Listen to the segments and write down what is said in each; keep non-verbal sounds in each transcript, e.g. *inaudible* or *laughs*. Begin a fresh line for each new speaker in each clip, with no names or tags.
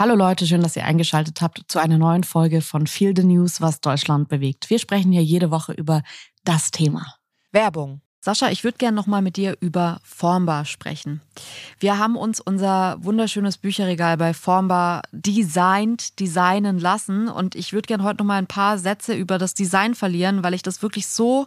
Hallo Leute, schön, dass ihr eingeschaltet habt zu einer neuen Folge von Feel the News, was Deutschland bewegt. Wir sprechen hier jede Woche über das Thema.
Werbung.
Sascha, ich würde gerne nochmal mit dir über Formbar sprechen. Wir haben uns unser wunderschönes Bücherregal bei Formbar designt, designen lassen und ich würde gerne heute nochmal ein paar Sätze über das Design verlieren, weil ich das wirklich so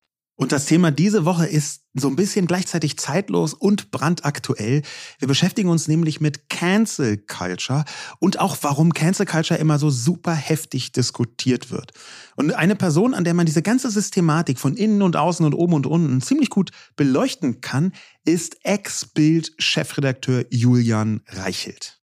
Und das Thema diese Woche ist so ein bisschen gleichzeitig zeitlos und brandaktuell. Wir beschäftigen uns nämlich mit Cancel Culture und auch warum Cancel Culture immer so super heftig diskutiert wird. Und eine Person, an der man diese ganze Systematik von innen und außen und oben und unten ziemlich gut beleuchten kann, ist Ex-Bild-Chefredakteur Julian Reichelt.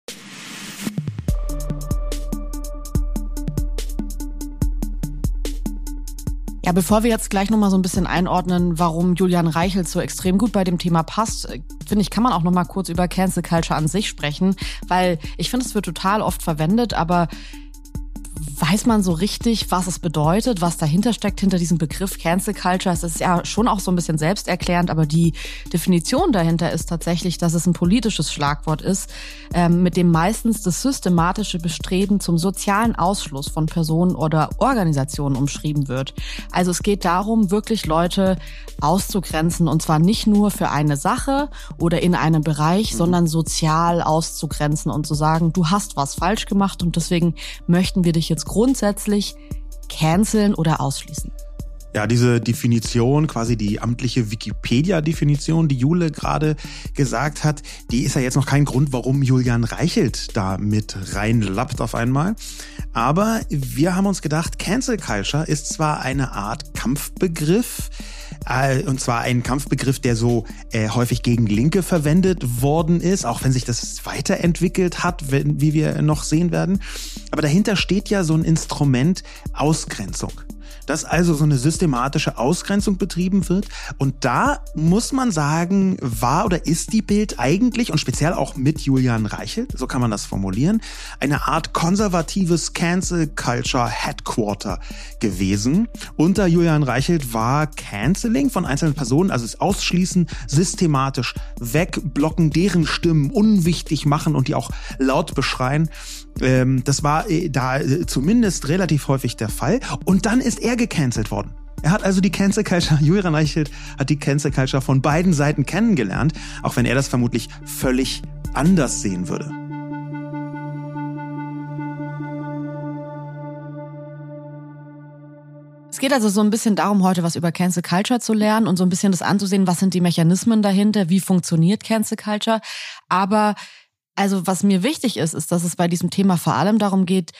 Ja, bevor wir jetzt gleich nochmal so ein bisschen einordnen, warum Julian Reichelt so extrem gut bei dem Thema passt, äh, finde ich, kann man auch nochmal kurz über Cancel Culture an sich sprechen, weil ich finde, es wird total oft verwendet, aber weiß man so richtig, was es bedeutet, was dahinter steckt, hinter diesem Begriff Cancel Culture. Es ist ja schon auch so ein bisschen selbsterklärend, aber die Definition dahinter ist tatsächlich, dass es ein politisches Schlagwort ist, ähm, mit dem meistens das systematische Bestreben zum sozialen Ausschluss von Personen oder Organisationen umschrieben wird. Also es geht darum, wirklich Leute auszugrenzen und zwar nicht nur für eine Sache oder in einem Bereich, mhm. sondern sozial auszugrenzen und zu sagen, du hast was falsch gemacht und deswegen möchten wir dich jetzt grundsätzlich canceln oder ausschließen?
Ja, diese Definition, quasi die amtliche Wikipedia-Definition, die Jule gerade gesagt hat, die ist ja jetzt noch kein Grund, warum Julian Reichelt da mit reinlappt auf einmal. Aber wir haben uns gedacht, Cancel Culture ist zwar eine Art Kampfbegriff, äh, und zwar ein Kampfbegriff, der so äh, häufig gegen Linke verwendet worden ist, auch wenn sich das weiterentwickelt hat, wenn, wie wir noch sehen werden. Aber dahinter steht ja so ein Instrument Ausgrenzung dass also so eine systematische Ausgrenzung betrieben wird. Und da muss man sagen, war oder ist die Bild eigentlich und speziell auch mit Julian Reichelt, so kann man das formulieren, eine Art konservatives Cancel Culture Headquarter gewesen. Unter Julian Reichelt war Canceling von einzelnen Personen, also das Ausschließen, systematisch wegblocken, deren Stimmen unwichtig machen und die auch laut beschreien. Ähm, das war äh, da äh, zumindest relativ häufig der Fall. Und dann ist er gecancelt worden. Er hat also die Cancel Culture, *laughs* Julian Reichelt hat die Cancel Culture von beiden Seiten kennengelernt, auch wenn er das vermutlich völlig anders sehen würde.
Geht also so ein bisschen darum, heute was über Cancel Culture zu lernen und so ein bisschen das anzusehen, was sind die Mechanismen dahinter, wie funktioniert Cancel Culture. Aber also was mir wichtig ist, ist, dass es bei diesem Thema vor allem darum geht,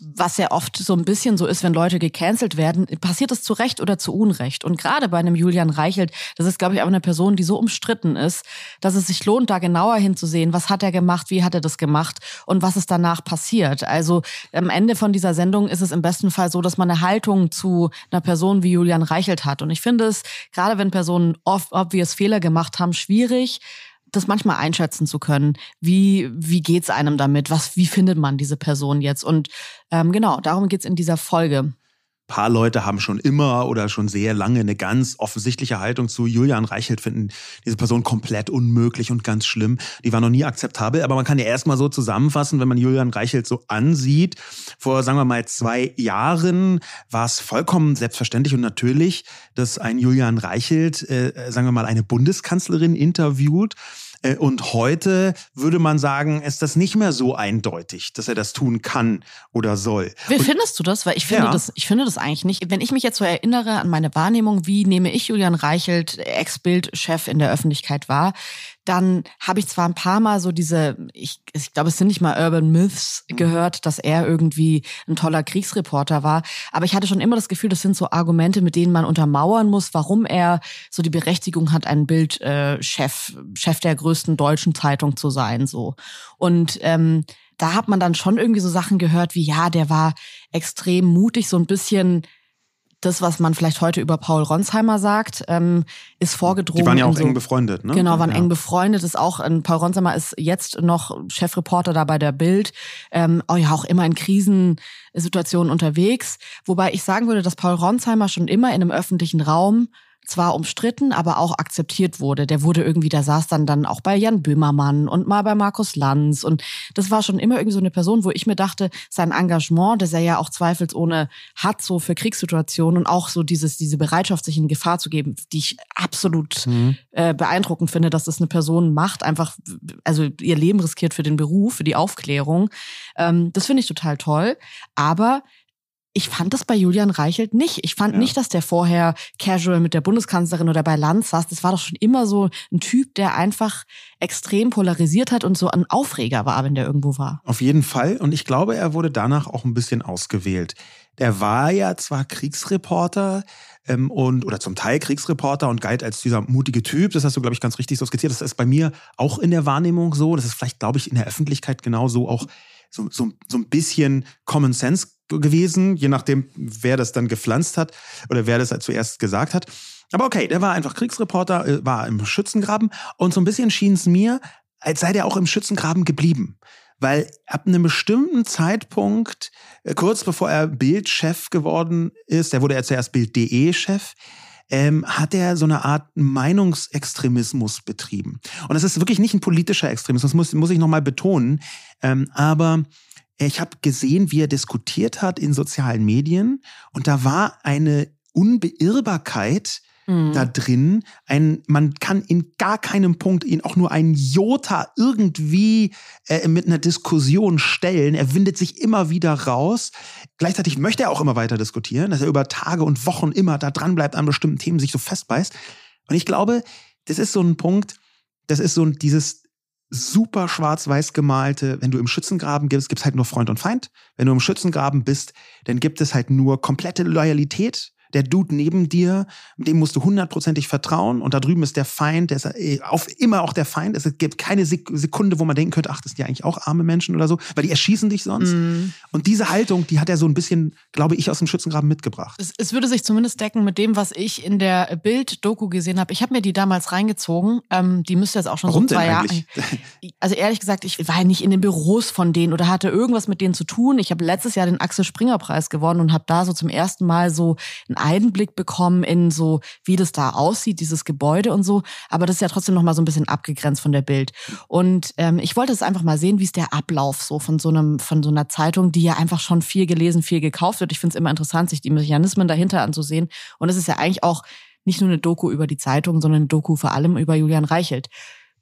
was ja oft so ein bisschen so ist, wenn Leute gecancelt werden, passiert es zu Recht oder zu Unrecht. Und gerade bei einem Julian Reichelt, das ist, glaube ich, auch eine Person, die so umstritten ist, dass es sich lohnt, da genauer hinzusehen, was hat er gemacht, wie hat er das gemacht und was ist danach passiert. Also am Ende von dieser Sendung ist es im besten Fall so, dass man eine Haltung zu einer Person wie Julian Reichelt hat. Und ich finde es, gerade wenn Personen oft obvious Fehler gemacht haben, schwierig, das manchmal einschätzen zu können. Wie, wie geht's einem damit? Was, wie findet man diese Person jetzt? Und ähm, genau, darum geht's in dieser Folge
paar Leute haben schon immer oder schon sehr lange eine ganz offensichtliche Haltung zu Julian Reichelt, finden diese Person komplett unmöglich und ganz schlimm. Die war noch nie akzeptabel, aber man kann ja erstmal so zusammenfassen, wenn man Julian Reichelt so ansieht. Vor, sagen wir mal, zwei Jahren war es vollkommen selbstverständlich und natürlich, dass ein Julian Reichelt, äh, sagen wir mal, eine Bundeskanzlerin interviewt und heute würde man sagen, ist das nicht mehr so eindeutig, dass er das tun kann oder soll.
Wie und, findest du das? Weil ich finde ja. das, ich finde das eigentlich nicht. Wenn ich mich jetzt so erinnere an meine Wahrnehmung, wie nehme ich Julian Reichelt, Ex-Bild-Chef in der Öffentlichkeit wahr, dann habe ich zwar ein paar Mal so diese, ich, ich glaube, es sind nicht mal Urban Myths mhm. gehört, dass er irgendwie ein toller Kriegsreporter war, aber ich hatte schon immer das Gefühl, das sind so Argumente, mit denen man untermauern muss, warum er so die Berechtigung hat, ein Bildchef, äh, Chef, Chef der größten deutschen Zeitung zu sein, so. Und ähm, da hat man dann schon irgendwie so Sachen gehört wie, ja, der war extrem mutig, so ein bisschen das, was man vielleicht heute über Paul Ronsheimer sagt, ähm, ist vorgedrungen.
Die waren ja auch so, eng befreundet, ne?
Genau, waren ja. eng befreundet. Ist auch, ähm, Paul Ronsheimer ist jetzt noch Chefreporter da bei der Bild. Ähm, oh ja, auch immer in Krisensituationen unterwegs. Wobei ich sagen würde, dass Paul Ronsheimer schon immer in einem öffentlichen Raum zwar umstritten, aber auch akzeptiert wurde. Der wurde irgendwie, der saß dann dann auch bei Jan Böhmermann und mal bei Markus Lanz und das war schon immer irgendwie so eine Person, wo ich mir dachte, sein Engagement, das er ja auch zweifelsohne hat, so für Kriegssituationen und auch so dieses, diese Bereitschaft, sich in Gefahr zu geben, die ich absolut mhm. äh, beeindruckend finde, dass das eine Person macht, einfach, also ihr Leben riskiert für den Beruf, für die Aufklärung. Ähm, das finde ich total toll. Aber ich fand das bei Julian Reichelt nicht. Ich fand ja. nicht, dass der vorher casual mit der Bundeskanzlerin oder bei Lanz saß. Das war doch schon immer so ein Typ, der einfach extrem polarisiert hat und so ein Aufreger war, wenn der irgendwo war.
Auf jeden Fall. Und ich glaube, er wurde danach auch ein bisschen ausgewählt. Der war ja zwar Kriegsreporter, ähm, und oder zum Teil Kriegsreporter und galt als dieser mutige Typ. Das hast du, glaube ich, ganz richtig so skizziert. Das ist bei mir auch in der Wahrnehmung so. Das ist vielleicht, glaube ich, in der Öffentlichkeit genauso auch so, so, so ein bisschen Common Sense gewesen, je nachdem, wer das dann gepflanzt hat oder wer das zuerst gesagt hat. Aber okay, der war einfach Kriegsreporter, äh, war im Schützengraben und so ein bisschen schien es mir, als sei der auch im Schützengraben geblieben. Weil ab einem bestimmten Zeitpunkt, äh, kurz bevor er Bildchef geworden ist, der wurde ja zuerst Bild.de-Chef, ähm, hat er so eine Art Meinungsextremismus betrieben. Und das ist wirklich nicht ein politischer Extremismus, muss, muss ich nochmal betonen. Ähm, aber ich habe gesehen, wie er diskutiert hat in sozialen Medien und da war eine Unbeirrbarkeit mhm. da drin. Ein, man kann in gar keinem Punkt ihn auch nur ein Jota irgendwie äh, mit einer Diskussion stellen. Er windet sich immer wieder raus. Gleichzeitig möchte er auch immer weiter diskutieren, dass er über Tage und Wochen immer da dran bleibt an bestimmten Themen, sich so festbeißt. Und ich glaube, das ist so ein Punkt, das ist so dieses super schwarz-weiß gemalte, wenn du im Schützengraben gibst, gibt es halt nur Freund und Feind. Wenn du im Schützengraben bist, dann gibt es halt nur komplette Loyalität der Dude neben dir, dem musst du hundertprozentig vertrauen und da drüben ist der Feind, der ist äh, auf immer auch der Feind. Es gibt keine Sekunde, wo man denken könnte, ach, das sind ja eigentlich auch arme Menschen oder so, weil die erschießen dich sonst. Mm. Und diese Haltung, die hat er so ein bisschen, glaube ich, aus dem Schützengraben mitgebracht.
Es, es würde sich zumindest decken mit dem, was ich in der Bild-Doku gesehen habe. Ich habe mir die damals reingezogen. Ähm, die müsste jetzt auch schon
Warum
so zwei
Jahre. *laughs*
Also ehrlich gesagt, ich war ja nicht in den Büros von denen oder hatte irgendwas mit denen zu tun. Ich habe letztes Jahr den Axel Springer Preis gewonnen und habe da so zum ersten Mal so ein Einblick bekommen in so, wie das da aussieht, dieses Gebäude und so. Aber das ist ja trotzdem noch mal so ein bisschen abgegrenzt von der Bild. Und ähm, ich wollte es einfach mal sehen, wie ist der Ablauf so von so einem, von so einer Zeitung, die ja einfach schon viel gelesen, viel gekauft wird. Ich finde es immer interessant, sich die Mechanismen dahinter anzusehen. Und es ist ja eigentlich auch nicht nur eine Doku über die Zeitung, sondern eine Doku vor allem über Julian Reichelt.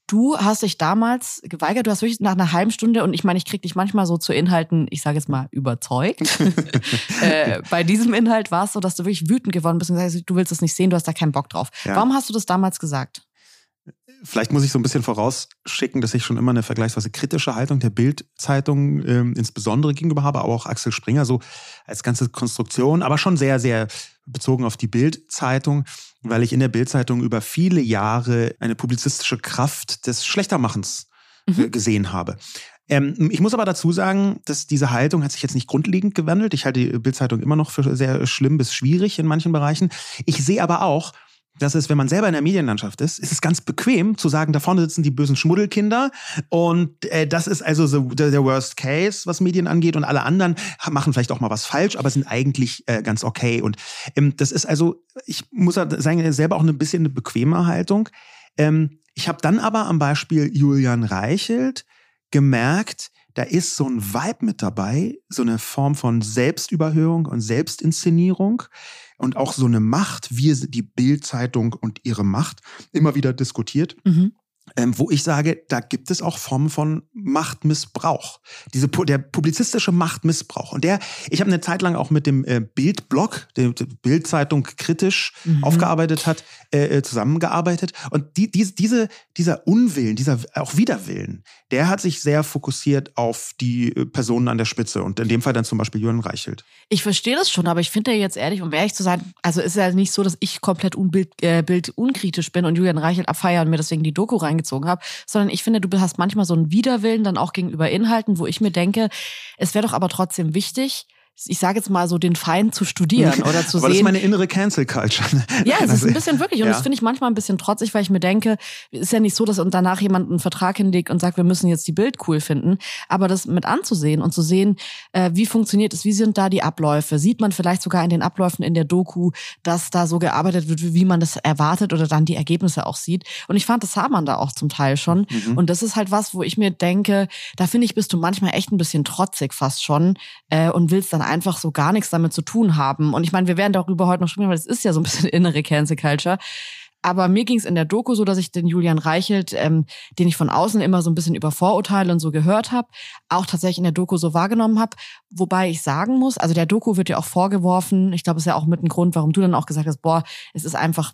Du hast dich damals geweigert, du hast wirklich nach einer halben Stunde, und ich meine, ich krieg dich manchmal so zu Inhalten, ich sage jetzt mal, überzeugt. *laughs* äh, bei diesem Inhalt war es so, dass du wirklich wütend geworden bist und gesagt hast, du willst es nicht sehen, du hast da keinen Bock drauf. Ja. Warum hast du das damals gesagt?
Vielleicht muss ich so ein bisschen vorausschicken, dass ich schon immer eine vergleichsweise kritische Haltung der Bild-Zeitung äh, insbesondere gegenüber habe, aber auch Axel Springer so als ganze Konstruktion, aber schon sehr, sehr bezogen auf die Bild-Zeitung, weil ich in der Bild-Zeitung über viele Jahre eine publizistische Kraft des Schlechtermachens äh, mhm. gesehen habe. Ähm, ich muss aber dazu sagen, dass diese Haltung hat sich jetzt nicht grundlegend gewandelt. Ich halte die Bild-Zeitung immer noch für sehr schlimm bis schwierig in manchen Bereichen. Ich sehe aber auch, das ist, wenn man selber in der Medienlandschaft ist, ist es ganz bequem zu sagen, da vorne sitzen die bösen Schmuddelkinder und äh, das ist also so der, Worst Case, was Medien angeht und alle anderen machen vielleicht auch mal was falsch, aber sind eigentlich äh, ganz okay und ähm, das ist also, ich muss sagen, selber auch ein bisschen eine bequeme Haltung. Ähm, ich habe dann aber am Beispiel Julian Reichelt gemerkt, da ist so ein Vibe mit dabei, so eine Form von Selbstüberhöhung und Selbstinszenierung, und auch so eine Macht, wie die Bildzeitung und ihre Macht immer wieder diskutiert. Mhm ähm, wo ich sage, da gibt es auch Formen von Machtmissbrauch. Diese, der publizistische Machtmissbrauch. Und der, ich habe eine Zeit lang auch mit dem äh, Bildblog, der, der Bildzeitung kritisch mhm. aufgearbeitet hat, äh, äh zusammengearbeitet. Und die, die, diese, dieser Unwillen, dieser auch Widerwillen, der hat sich sehr fokussiert auf die äh, Personen an der Spitze. Und in dem Fall dann zum Beispiel Jürgen Reichelt.
Ich verstehe das schon, aber ich finde ja jetzt ehrlich, um ehrlich zu sein, also ist ja nicht so, dass ich komplett unbild, äh, bildunkritisch bin und Julian Reichelt abfeiern und mir deswegen die Doku rein reingezogen habe, sondern ich finde, du hast manchmal so einen Widerwillen dann auch gegenüber Inhalten, wo ich mir denke, es wäre doch aber trotzdem wichtig, ich sage jetzt mal so, den Feind zu studieren oder zu
Aber
sehen.
Das ist meine innere Cancel Culture.
Ja, es ist ein bisschen wirklich. Und ja. das finde ich manchmal ein bisschen trotzig, weil ich mir denke, ist ja nicht so, dass danach jemand einen Vertrag hinlegt und sagt, wir müssen jetzt die Bild cool finden. Aber das mit anzusehen und zu sehen, äh, wie funktioniert es, wie sind da die Abläufe? Sieht man vielleicht sogar in den Abläufen in der Doku, dass da so gearbeitet wird, wie man das erwartet oder dann die Ergebnisse auch sieht. Und ich fand, das sah man da auch zum Teil schon. Mhm. Und das ist halt was, wo ich mir denke, da finde ich, bist du manchmal echt ein bisschen trotzig fast schon äh, und willst dann einfach so gar nichts damit zu tun haben. Und ich meine, wir werden darüber heute noch sprechen, weil es ist ja so ein bisschen *laughs* innere Cancel Culture. Aber mir ging es in der Doku so, dass ich den Julian Reichelt, ähm, den ich von außen immer so ein bisschen über Vorurteile und so gehört habe, auch tatsächlich in der Doku so wahrgenommen habe. Wobei ich sagen muss, also der Doku wird ja auch vorgeworfen, ich glaube, es ist ja auch mit ein Grund, warum du dann auch gesagt hast, boah, es ist einfach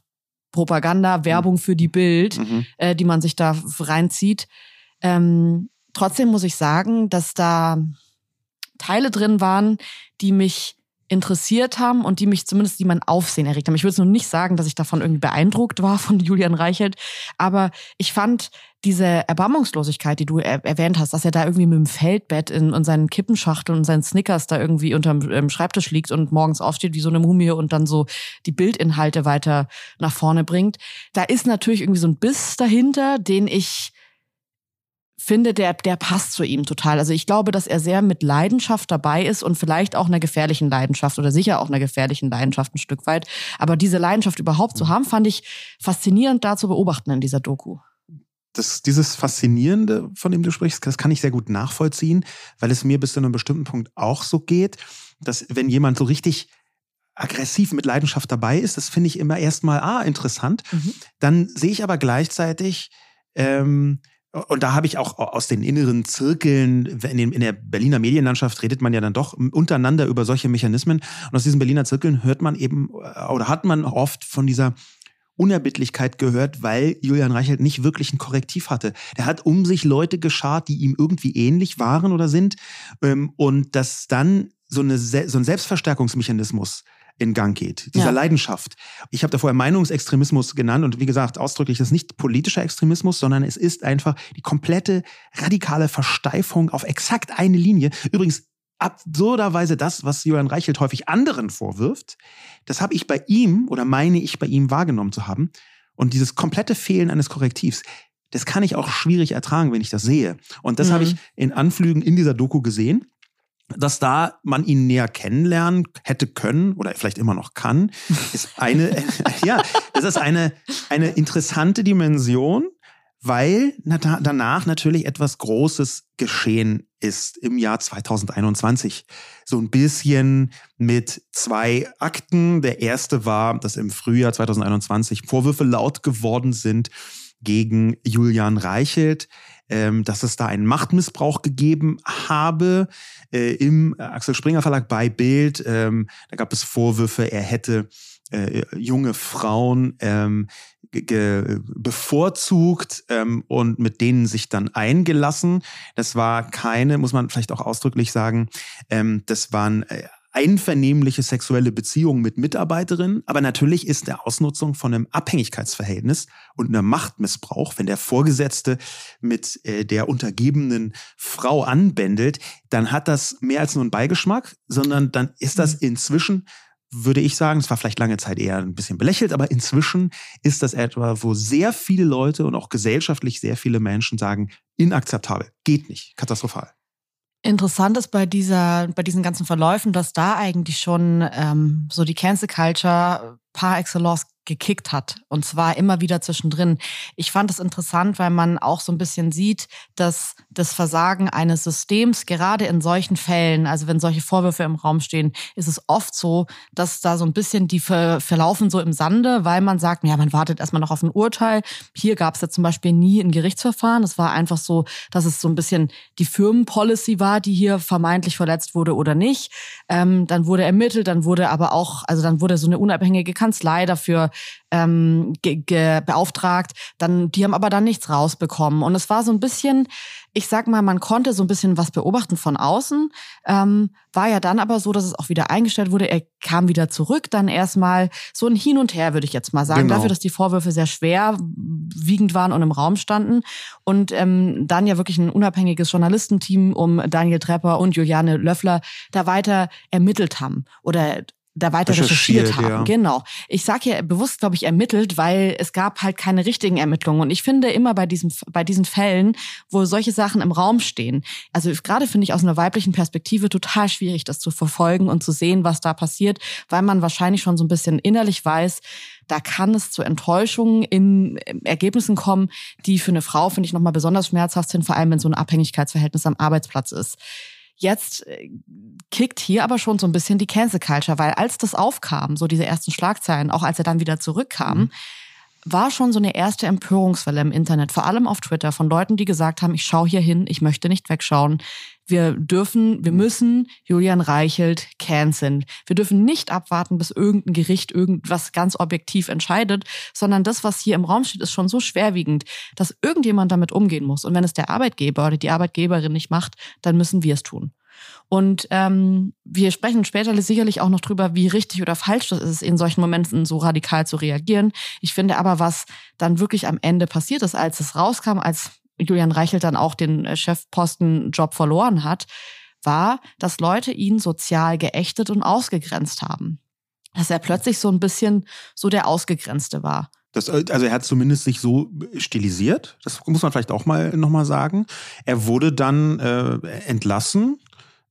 Propaganda, Werbung mhm. für die Bild, mhm. äh, die man sich da reinzieht. Ähm, trotzdem muss ich sagen, dass da Teile drin waren, die mich interessiert haben und die mich zumindest, die mein Aufsehen erregt haben. Ich würde es nur nicht sagen, dass ich davon irgendwie beeindruckt war von *laughs* Julian Reichelt, aber ich fand diese Erbarmungslosigkeit, die du er erwähnt hast, dass er da irgendwie mit dem Feldbett in, in seinen Kippenschachteln und seinen Snickers da irgendwie unterm ähm, Schreibtisch liegt und morgens aufsteht wie so eine Mumie und dann so die Bildinhalte weiter nach vorne bringt. Da ist natürlich irgendwie so ein Biss dahinter, den ich finde, der, der passt zu ihm total. Also ich glaube, dass er sehr mit Leidenschaft dabei ist und vielleicht auch einer gefährlichen Leidenschaft oder sicher auch einer gefährlichen Leidenschaft ein Stück weit. Aber diese Leidenschaft überhaupt zu haben, fand ich faszinierend da zu beobachten in dieser Doku.
Das, dieses Faszinierende, von dem du sprichst, das kann ich sehr gut nachvollziehen, weil es mir bis zu einem bestimmten Punkt auch so geht, dass wenn jemand so richtig aggressiv mit Leidenschaft dabei ist, das finde ich immer erstmal ah, interessant. Mhm. Dann sehe ich aber gleichzeitig, ähm, und da habe ich auch aus den inneren Zirkeln, in, den, in, der Berliner Medienlandschaft redet man ja dann doch untereinander über solche Mechanismen. Und aus diesen Berliner Zirkeln hört man eben äh, oder hat man oft von dieser Unerbittlichkeit gehört, weil Julian Reichelt nicht wirklich ein Korrektiv hatte. Der hat um sich Leute geschart, die ihm irgendwie ähnlich waren oder sind. Ähm, und dass dann so, eine, so ein Selbstverstärkungsmechanismus in Gang geht, dieser ja. Leidenschaft. Ich habe davor Meinungsextremismus genannt und wie gesagt, ausdrücklich, das ist nicht politischer Extremismus, sondern es ist einfach die komplette radikale Versteifung auf exakt eine Linie. Übrigens, absurderweise das, was Julian Reichelt häufig anderen vorwirft, das habe ich bei ihm oder meine ich bei ihm wahrgenommen zu haben. Und dieses komplette Fehlen eines Korrektivs, das kann ich auch schwierig ertragen, wenn ich das sehe. Und das mhm. habe ich in Anflügen in dieser Doku gesehen dass da man ihn näher kennenlernen hätte können oder vielleicht immer noch kann, ist eine, *laughs* ja, das ist eine, eine interessante Dimension, weil danach natürlich etwas Großes geschehen ist im Jahr 2021. So ein bisschen mit zwei Akten. Der erste war, dass im Frühjahr 2021 Vorwürfe laut geworden sind gegen Julian Reichelt, ähm, dass es da einen Machtmissbrauch gegeben habe äh, im Axel Springer Verlag bei Bild. Ähm, da gab es Vorwürfe, er hätte äh, junge Frauen ähm, bevorzugt ähm, und mit denen sich dann eingelassen. Das war keine, muss man vielleicht auch ausdrücklich sagen, ähm, das waren äh, einvernehmliche sexuelle Beziehungen mit Mitarbeiterinnen, aber natürlich ist der Ausnutzung von einem Abhängigkeitsverhältnis und einem Machtmissbrauch, wenn der Vorgesetzte mit äh, der untergebenen Frau anbändelt, dann hat das mehr als nur einen Beigeschmack, sondern dann ist das mhm. inzwischen würde ich sagen, es war vielleicht lange Zeit eher ein bisschen belächelt, aber inzwischen ist das etwa, wo sehr viele Leute und auch gesellschaftlich sehr viele Menschen sagen, inakzeptabel, geht nicht, katastrophal.
Interessant ist bei dieser, bei diesen ganzen Verläufen, dass da eigentlich schon ähm, so die Cancel Culture par excellence gekickt hat. Und zwar immer wieder zwischendrin. Ich fand es interessant, weil man auch so ein bisschen sieht, dass das Versagen eines Systems, gerade in solchen Fällen, also wenn solche Vorwürfe im Raum stehen, ist es oft so, dass da so ein bisschen die ver verlaufen so im Sande, weil man sagt, ja, man wartet erstmal noch auf ein Urteil. Hier gab es ja zum Beispiel nie ein Gerichtsverfahren. Es war einfach so, dass es so ein bisschen die Firmenpolicy war, die hier vermeintlich verletzt wurde oder nicht. Ähm, dann wurde ermittelt, dann wurde aber auch, also dann wurde so eine unabhängige Kanzlei dafür ähm, beauftragt. Dann, die haben aber dann nichts rausbekommen. Und es war so ein bisschen, ich sag mal, man konnte so ein bisschen was beobachten von außen. Ähm, war ja dann aber so, dass es auch wieder eingestellt wurde. Er kam wieder zurück, dann erstmal so ein Hin und Her, würde ich jetzt mal sagen. Genau. Dafür, dass die Vorwürfe sehr schwer wiegend waren und im Raum standen. Und ähm, dann ja wirklich ein unabhängiges Journalistenteam um Daniel Trepper und Juliane Löffler da weiter ermittelt haben oder da weiter recherchiert, recherchiert haben. Ja. Genau. Ich sage ja bewusst, glaube ich, ermittelt, weil es gab halt keine richtigen Ermittlungen. Und ich finde immer bei diesem, bei diesen Fällen, wo solche Sachen im Raum stehen, also gerade finde ich aus einer weiblichen Perspektive total schwierig, das zu verfolgen und zu sehen, was da passiert, weil man wahrscheinlich schon so ein bisschen innerlich weiß, da kann es zu Enttäuschungen in Ergebnissen kommen, die für eine Frau, finde ich, nochmal besonders schmerzhaft sind, vor allem wenn so ein Abhängigkeitsverhältnis am Arbeitsplatz ist. Jetzt äh, kickt hier aber schon so ein bisschen die Cancel Culture, weil als das aufkam, so diese ersten Schlagzeilen, auch als er dann wieder zurückkam, mhm. war schon so eine erste Empörungswelle im Internet, vor allem auf Twitter, von Leuten, die gesagt haben, ich schaue hier hin, ich möchte nicht wegschauen. Wir dürfen, wir müssen Julian Reichelt canceln. Wir dürfen nicht abwarten, bis irgendein Gericht irgendwas ganz objektiv entscheidet, sondern das, was hier im Raum steht, ist schon so schwerwiegend, dass irgendjemand damit umgehen muss. Und wenn es der Arbeitgeber oder die Arbeitgeberin nicht macht, dann müssen wir es tun. Und ähm, wir sprechen später sicherlich auch noch drüber, wie richtig oder falsch das ist, in solchen Momenten so radikal zu reagieren. Ich finde aber, was dann wirklich am Ende passiert ist, als es rauskam, als Julian Reichelt dann auch den äh, Chefpostenjob verloren hat, war, dass Leute ihn sozial geächtet und ausgegrenzt haben. Dass er plötzlich so ein bisschen so der Ausgegrenzte war.
Das, äh, also er hat zumindest sich so stilisiert, das muss man vielleicht auch mal nochmal sagen. Er wurde dann äh, entlassen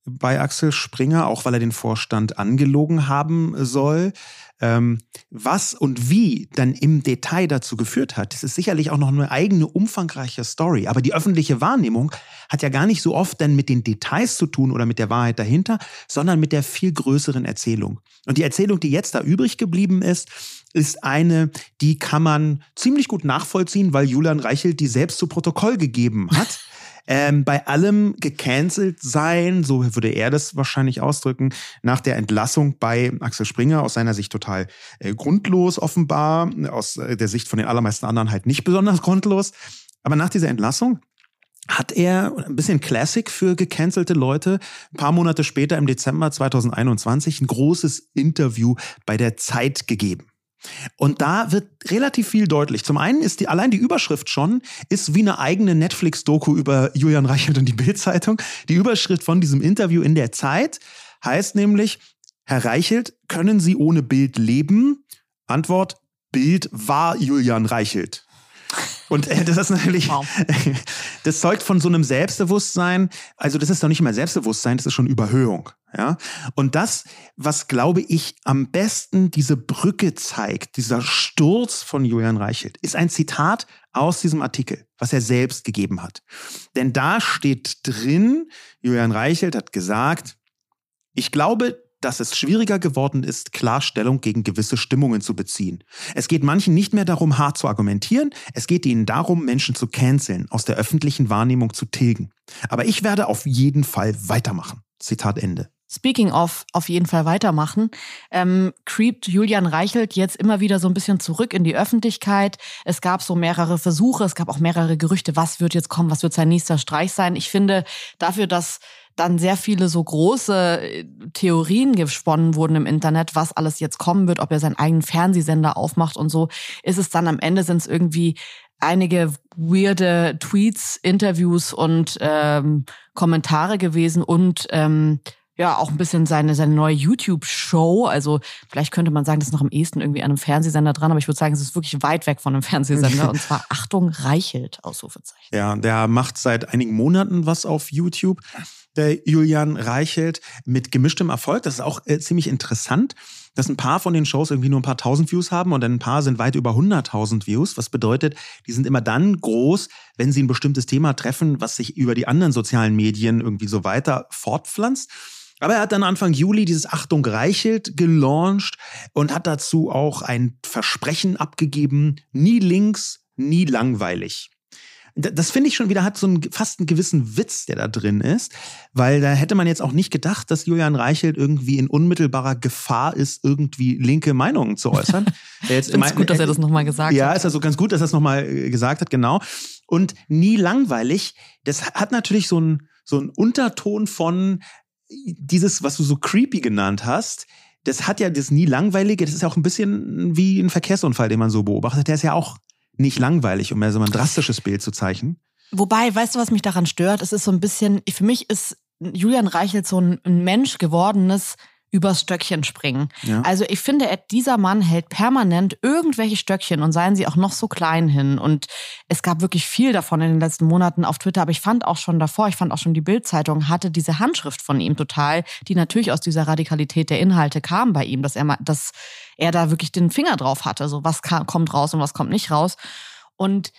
bei Axel Springer, auch weil er den Vorstand angelogen haben soll. Ähm, was und wie dann im Detail dazu geführt hat, das ist sicherlich auch noch eine eigene umfangreiche Story. Aber die öffentliche Wahrnehmung hat ja gar nicht so oft dann mit den Details zu tun oder mit der Wahrheit dahinter, sondern mit der viel größeren Erzählung. Und die Erzählung, die jetzt da übrig geblieben ist, ist eine, die kann man ziemlich gut nachvollziehen, weil Julian Reichelt die selbst zu Protokoll gegeben hat. *laughs* ähm, bei allem gecancelt sein, so würde er das wahrscheinlich ausdrücken, nach der Entlassung bei Axel Springer, aus seiner Sicht total äh, grundlos offenbar, aus äh, der Sicht von den allermeisten anderen halt nicht besonders grundlos. Aber nach dieser Entlassung hat er ein bisschen Classic für gecancelte Leute. Ein paar Monate später im Dezember 2021 ein großes Interview bei der Zeit gegeben. Und da wird relativ viel deutlich. Zum einen ist die, allein die Überschrift schon, ist wie eine eigene Netflix-Doku über Julian Reichelt und die Bild-Zeitung. Die Überschrift von diesem Interview in der Zeit heißt nämlich, Herr Reichelt, können Sie ohne Bild leben? Antwort, Bild war Julian Reichelt. Und äh, das ist natürlich, wow. *laughs* das zeugt von so einem Selbstbewusstsein. Also das ist doch nicht mal Selbstbewusstsein, das ist schon Überhöhung. Ja. Und das, was glaube ich am besten diese Brücke zeigt, dieser Sturz von Julian Reichelt, ist ein Zitat aus diesem Artikel, was er selbst gegeben hat. Denn da steht drin, Julian Reichelt hat gesagt, ich glaube, dass es schwieriger geworden ist, Klarstellung gegen gewisse Stimmungen zu beziehen. Es geht manchen nicht mehr darum, hart zu argumentieren, es geht ihnen darum, Menschen zu canceln, aus der öffentlichen Wahrnehmung zu tilgen. Aber ich werde auf jeden Fall weitermachen. Zitat Ende.
Speaking of auf jeden Fall weitermachen, ähm, creept Julian Reichelt jetzt immer wieder so ein bisschen zurück in die Öffentlichkeit. Es gab so mehrere Versuche, es gab auch mehrere Gerüchte, was wird jetzt kommen, was wird sein nächster Streich sein. Ich finde dafür, dass dann sehr viele so große äh, Theorien gesponnen wurden im Internet, was alles jetzt kommen wird, ob er seinen eigenen Fernsehsender aufmacht und so, ist es dann am Ende sind es irgendwie einige weirde Tweets, Interviews und ähm, Kommentare gewesen und ähm, ja auch ein bisschen seine, seine neue YouTube-Show. Also vielleicht könnte man sagen, das ist noch am ehesten irgendwie an einem Fernsehsender dran, aber ich würde sagen, es ist wirklich weit weg von einem Fernsehsender. und zwar Achtung, Reichelt, Ausrufezeichen.
Ja, der macht seit einigen Monaten was auf YouTube. Der Julian Reichelt mit gemischtem Erfolg. Das ist auch äh, ziemlich interessant dass ein paar von den Shows irgendwie nur ein paar tausend Views haben und ein paar sind weit über hunderttausend Views, was bedeutet, die sind immer dann groß, wenn sie ein bestimmtes Thema treffen, was sich über die anderen sozialen Medien irgendwie so weiter fortpflanzt. Aber er hat dann Anfang Juli dieses Achtung Reichelt gelauncht und hat dazu auch ein Versprechen abgegeben, nie links, nie langweilig. Das finde ich schon wieder hat so einen, fast einen gewissen Witz, der da drin ist, weil da hätte man jetzt auch nicht gedacht, dass Julian Reichelt irgendwie in unmittelbarer Gefahr ist, irgendwie linke Meinungen zu äußern. *laughs*
Jetzt ich finde gut, dass er das nochmal gesagt
ja,
hat.
Ja, ist also ganz gut, dass er es nochmal äh, gesagt hat, genau. Und nie langweilig, das hat natürlich so einen, so einen Unterton von, dieses, was du so creepy genannt hast, das hat ja das nie langweilige, das ist ja auch ein bisschen wie ein Verkehrsunfall, den man so beobachtet. Der ist ja auch nicht langweilig, um mehr so ein drastisches Bild zu zeichnen.
Wobei, weißt du, was mich daran stört? Es ist so ein bisschen, für mich ist Julian Reichelt so ein Mensch gewordenes übers Stöckchen springen. Ja. Also ich finde, dieser Mann hält permanent irgendwelche Stöckchen und seien sie auch noch so klein hin. Und es gab wirklich viel davon in den letzten Monaten auf Twitter. Aber ich fand auch schon davor, ich fand auch schon die Bildzeitung hatte diese Handschrift von ihm total, die natürlich aus dieser Radikalität der Inhalte kam bei ihm, dass er, dass er da wirklich den Finger drauf hatte. So was kam, kommt raus und was kommt nicht raus. Und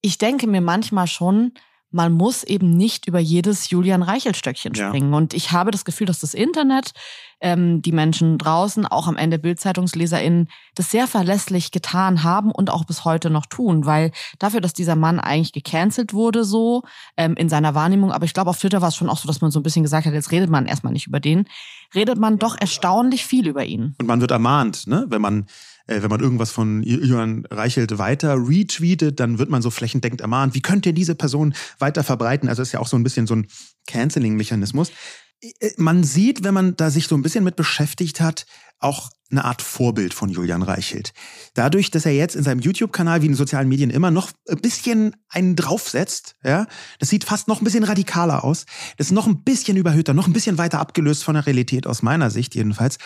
ich denke mir manchmal schon, man muss eben nicht über jedes Julian Reichel-Stöckchen springen. Ja. Und ich habe das Gefühl, dass das Internet, ähm, die Menschen draußen, auch am Ende BildzeitungsleserInnen, das sehr verlässlich getan haben und auch bis heute noch tun. Weil dafür, dass dieser Mann eigentlich gecancelt wurde, so ähm, in seiner Wahrnehmung, aber ich glaube, auf Twitter war es schon auch so, dass man so ein bisschen gesagt hat, jetzt redet man erstmal nicht über den, redet man doch erstaunlich viel über ihn.
Und man wird ermahnt, ne? wenn man äh, wenn man irgendwas von Johann Reichelt weiter retweetet, dann wird man so flächendeckend ermahnt, wie könnt ihr diese Person weiter verbreiten? Also ist ja auch so ein bisschen so ein Canceling-Mechanismus. Äh, man sieht, wenn man da sich so ein bisschen mit beschäftigt hat, auch eine Art Vorbild von Julian Reichelt. Dadurch, dass er jetzt in seinem YouTube-Kanal wie in den sozialen Medien immer noch ein bisschen einen draufsetzt, ja, das sieht fast noch ein bisschen radikaler aus. Das ist noch ein bisschen überhöhter, noch ein bisschen weiter abgelöst von der Realität aus meiner Sicht jedenfalls.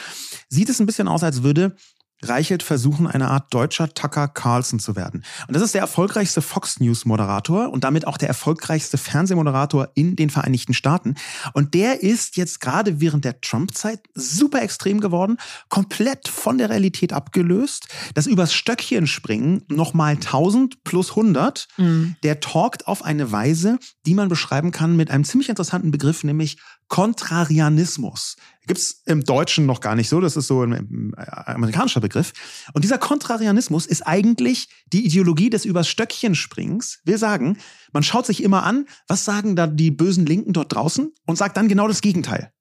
Sieht es ein bisschen aus, als würde Reichelt versuchen, eine Art deutscher Tucker Carlson zu werden. Und das ist der erfolgreichste Fox News Moderator und damit auch der erfolgreichste Fernsehmoderator in den Vereinigten Staaten. Und der ist jetzt gerade während der Trump-Zeit super extrem geworden, komplett von der Realität abgelöst. Das übers Stöckchen springen nochmal 1000 plus 100. Mhm. Der talkt auf eine Weise, die man beschreiben kann mit einem ziemlich interessanten Begriff, nämlich Kontrarianismus. Gibt's im Deutschen noch gar nicht so, das ist so ein amerikanischer Begriff. Und dieser Kontrarianismus ist eigentlich die Ideologie des Übers Stöckchen Springs. Wir sagen, man schaut sich immer an, was sagen da die bösen Linken dort draußen und sagt dann genau das Gegenteil.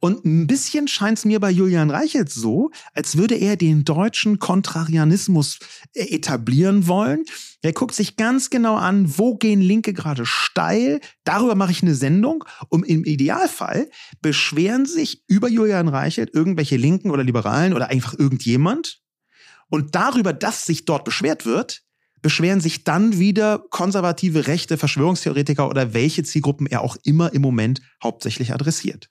Und ein bisschen scheint es mir bei Julian Reichelt so, als würde er den deutschen Kontrarianismus äh, etablieren wollen. Er guckt sich ganz genau an, wo gehen Linke gerade steil. Darüber mache ich eine Sendung. Und im Idealfall beschweren sich über Julian Reichelt irgendwelche Linken oder Liberalen oder einfach irgendjemand. Und darüber, dass sich dort beschwert wird, beschweren sich dann wieder konservative rechte Verschwörungstheoretiker oder welche Zielgruppen er auch immer im Moment hauptsächlich adressiert.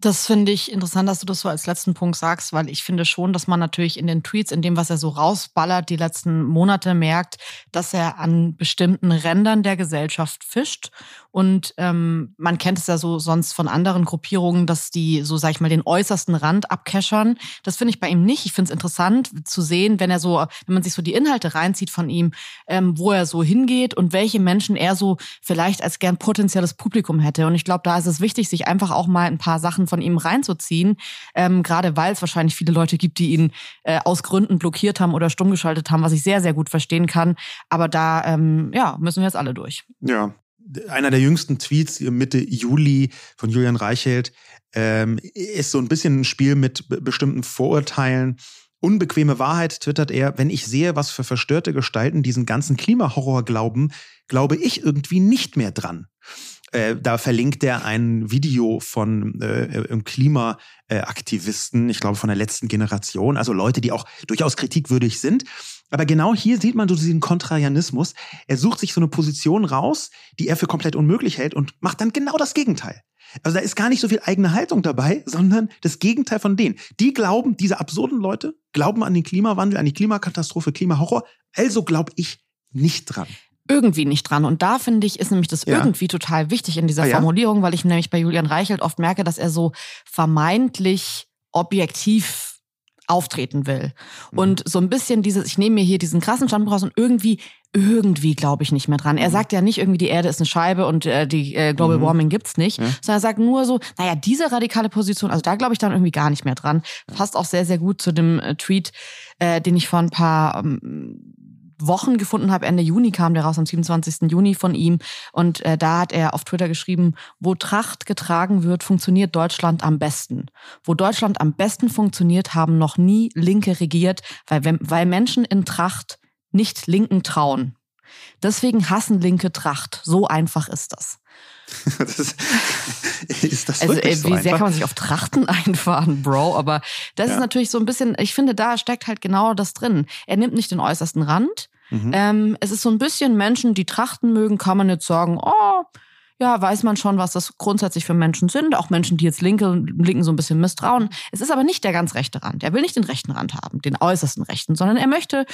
Das finde ich interessant, dass du das so als letzten Punkt sagst, weil ich finde schon, dass man natürlich in den Tweets, in dem, was er so rausballert, die letzten Monate merkt, dass er an bestimmten Rändern der Gesellschaft fischt. Und ähm, man kennt es ja so sonst von anderen Gruppierungen, dass die so, sag ich mal, den äußersten Rand abkeschern. Das finde ich bei ihm nicht. Ich finde es interessant zu sehen, wenn er so, wenn man sich so die Inhalte reinzieht von ihm, ähm, wo er so hingeht und welche Menschen er so vielleicht als gern potenzielles Publikum hätte. Und ich glaube, da ist es wichtig, sich einfach auch mal ein paar Sachen von ihm reinzuziehen, ähm, gerade weil es wahrscheinlich viele Leute gibt, die ihn äh, aus Gründen blockiert haben oder stumm geschaltet haben, was ich sehr, sehr gut verstehen kann. Aber da ähm, ja, müssen wir jetzt alle durch.
Ja, einer der jüngsten Tweets Mitte Juli von Julian Reichelt ähm, ist so ein bisschen ein Spiel mit bestimmten Vorurteilen. Unbequeme Wahrheit, twittert er, wenn ich sehe, was für verstörte Gestalten diesen ganzen Klimahorror glauben, glaube ich irgendwie nicht mehr dran. Äh, da verlinkt er ein Video von äh, Klimaaktivisten, ich glaube von der letzten Generation, also Leute, die auch durchaus kritikwürdig sind. Aber genau hier sieht man so diesen Kontrarianismus. Er sucht sich so eine Position raus, die er für komplett unmöglich hält und macht dann genau das Gegenteil. Also da ist gar nicht so viel eigene Haltung dabei, sondern das Gegenteil von denen. Die glauben, diese absurden Leute glauben an den Klimawandel, an die Klimakatastrophe, Klimahorror. Also glaube ich nicht dran
irgendwie nicht dran. Und da finde ich, ist nämlich das ja. irgendwie total wichtig in dieser ah, ja? Formulierung, weil ich nämlich bei Julian Reichelt oft merke, dass er so vermeintlich objektiv auftreten will. Mhm. Und so ein bisschen dieses, ich nehme mir hier diesen krassen Standpunkt raus und irgendwie, irgendwie glaube ich nicht mehr dran. Er mhm. sagt ja nicht irgendwie, die Erde ist eine Scheibe und äh, die äh, Global mhm. Warming gibt's nicht, ja. sondern er sagt nur so, naja, diese radikale Position, also da glaube ich dann irgendwie gar nicht mehr dran. Passt auch sehr, sehr gut zu dem äh, Tweet, äh, den ich vor ein paar ähm, Wochen gefunden habe. Ende Juni kam der raus, am 27. Juni von ihm. Und äh, da hat er auf Twitter geschrieben, wo Tracht getragen wird, funktioniert Deutschland am besten. Wo Deutschland am besten funktioniert, haben noch nie Linke regiert, weil, weil Menschen in Tracht nicht Linken trauen. Deswegen hassen Linke Tracht. So einfach ist das. *laughs* das ist, *laughs* ist das also, ey, wie so sehr kann man sich auf Trachten *laughs* einfahren, Bro? Aber das ja. ist natürlich so ein bisschen, ich finde, da steckt halt genau das drin. Er nimmt nicht den äußersten Rand. Mhm. Ähm, es ist so ein bisschen Menschen, die Trachten mögen, kann man jetzt sagen, oh, ja, weiß man schon, was das grundsätzlich für Menschen sind. Auch Menschen, die jetzt Linke, Linken so ein bisschen misstrauen. Es ist aber nicht der ganz rechte Rand. Er will nicht den rechten Rand haben, den äußersten rechten, sondern er möchte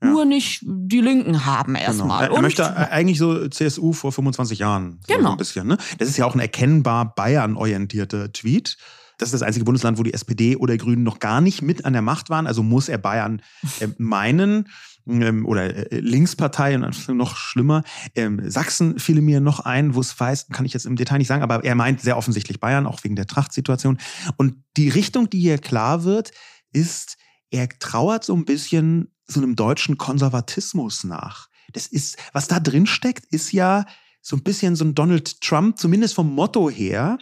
ja. nur nicht die Linken haben genau. erstmal.
Genau. Er, er möchte eigentlich so CSU vor 25 Jahren. So genau. ein bisschen, ne? Das ist ja auch ein erkennbar Bayern-orientierter Tweet. Das ist das einzige Bundesland, wo die SPD oder die Grünen noch gar nicht mit an der Macht waren. Also muss er Bayern äh, meinen ähm, oder äh, Linkspartei und noch schlimmer. Ähm, Sachsen fiel mir noch ein, wo es weiß, kann ich jetzt im Detail nicht sagen, aber er meint sehr offensichtlich Bayern, auch wegen der Trachtsituation. Und die Richtung, die hier klar wird, ist, er trauert so ein bisschen so einem deutschen Konservatismus nach. Das ist, was da drin steckt, ist ja so ein bisschen so ein Donald Trump, zumindest vom Motto her,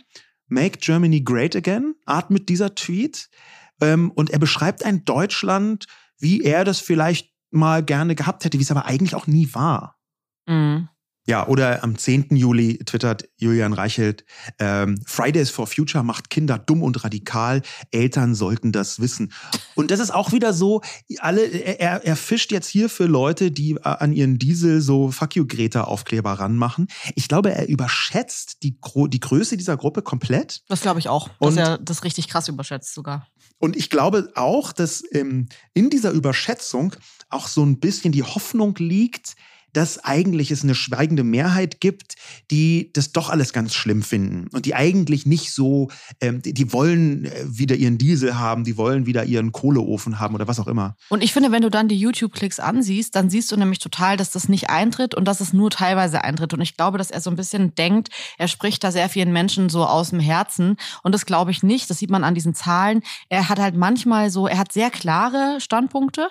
Make Germany Great Again, atmet dieser Tweet. Ähm, und er beschreibt ein Deutschland, wie er das vielleicht mal gerne gehabt hätte, wie es aber eigentlich auch nie war. Mhm. Ja, oder am 10. Juli twittert Julian Reichelt, ähm, Fridays for Future macht Kinder dumm und radikal, Eltern sollten das wissen. Und das ist auch wieder so, alle, er, er fischt jetzt hier für Leute, die an ihren Diesel so Fuck you Greta Aufkleber ranmachen. Ich glaube, er überschätzt die, die Größe dieser Gruppe komplett.
Das glaube ich auch, dass und, er das richtig krass überschätzt sogar.
Und ich glaube auch, dass ähm, in dieser Überschätzung auch so ein bisschen die Hoffnung liegt, dass eigentlich es eine schweigende Mehrheit gibt, die das doch alles ganz schlimm finden und die eigentlich nicht so, ähm, die, die, wollen äh, wieder ihren Diesel haben, die wollen wieder ihren Kohleofen haben oder was auch immer.
Und ich finde, wenn du dann die YouTube-Klicks ansiehst, dann siehst du nämlich total, dass das nicht eintritt und dass es nur teilweise eintritt. Und ich glaube, dass er so ein bisschen denkt, er spricht da sehr vielen Menschen so aus dem Herzen. Und das glaube ich nicht. Das sieht man an diesen Zahlen. Er hat halt manchmal so, er hat sehr klare Standpunkte.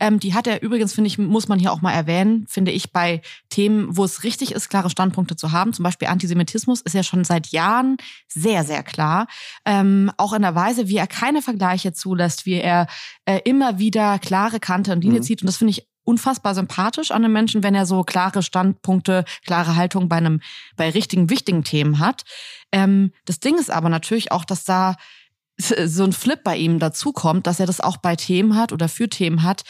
Ähm, die hat er übrigens, finde ich, muss man hier auch mal erwähnen, finde ich, bei Themen, wo es richtig ist, klare Standpunkte zu haben. Zum Beispiel Antisemitismus ist ja schon seit Jahren sehr, sehr klar. Ähm, auch in der Weise, wie er keine Vergleiche zulässt, wie er äh, immer wieder klare Kante und Linie mhm. zieht. Und das finde ich unfassbar sympathisch an einem Menschen, wenn er so klare Standpunkte, klare Haltung bei einem, bei richtigen, wichtigen Themen hat. Ähm, das Ding ist aber natürlich auch, dass da so ein Flip bei ihm dazukommt, dass er das auch bei Themen hat oder für Themen hat,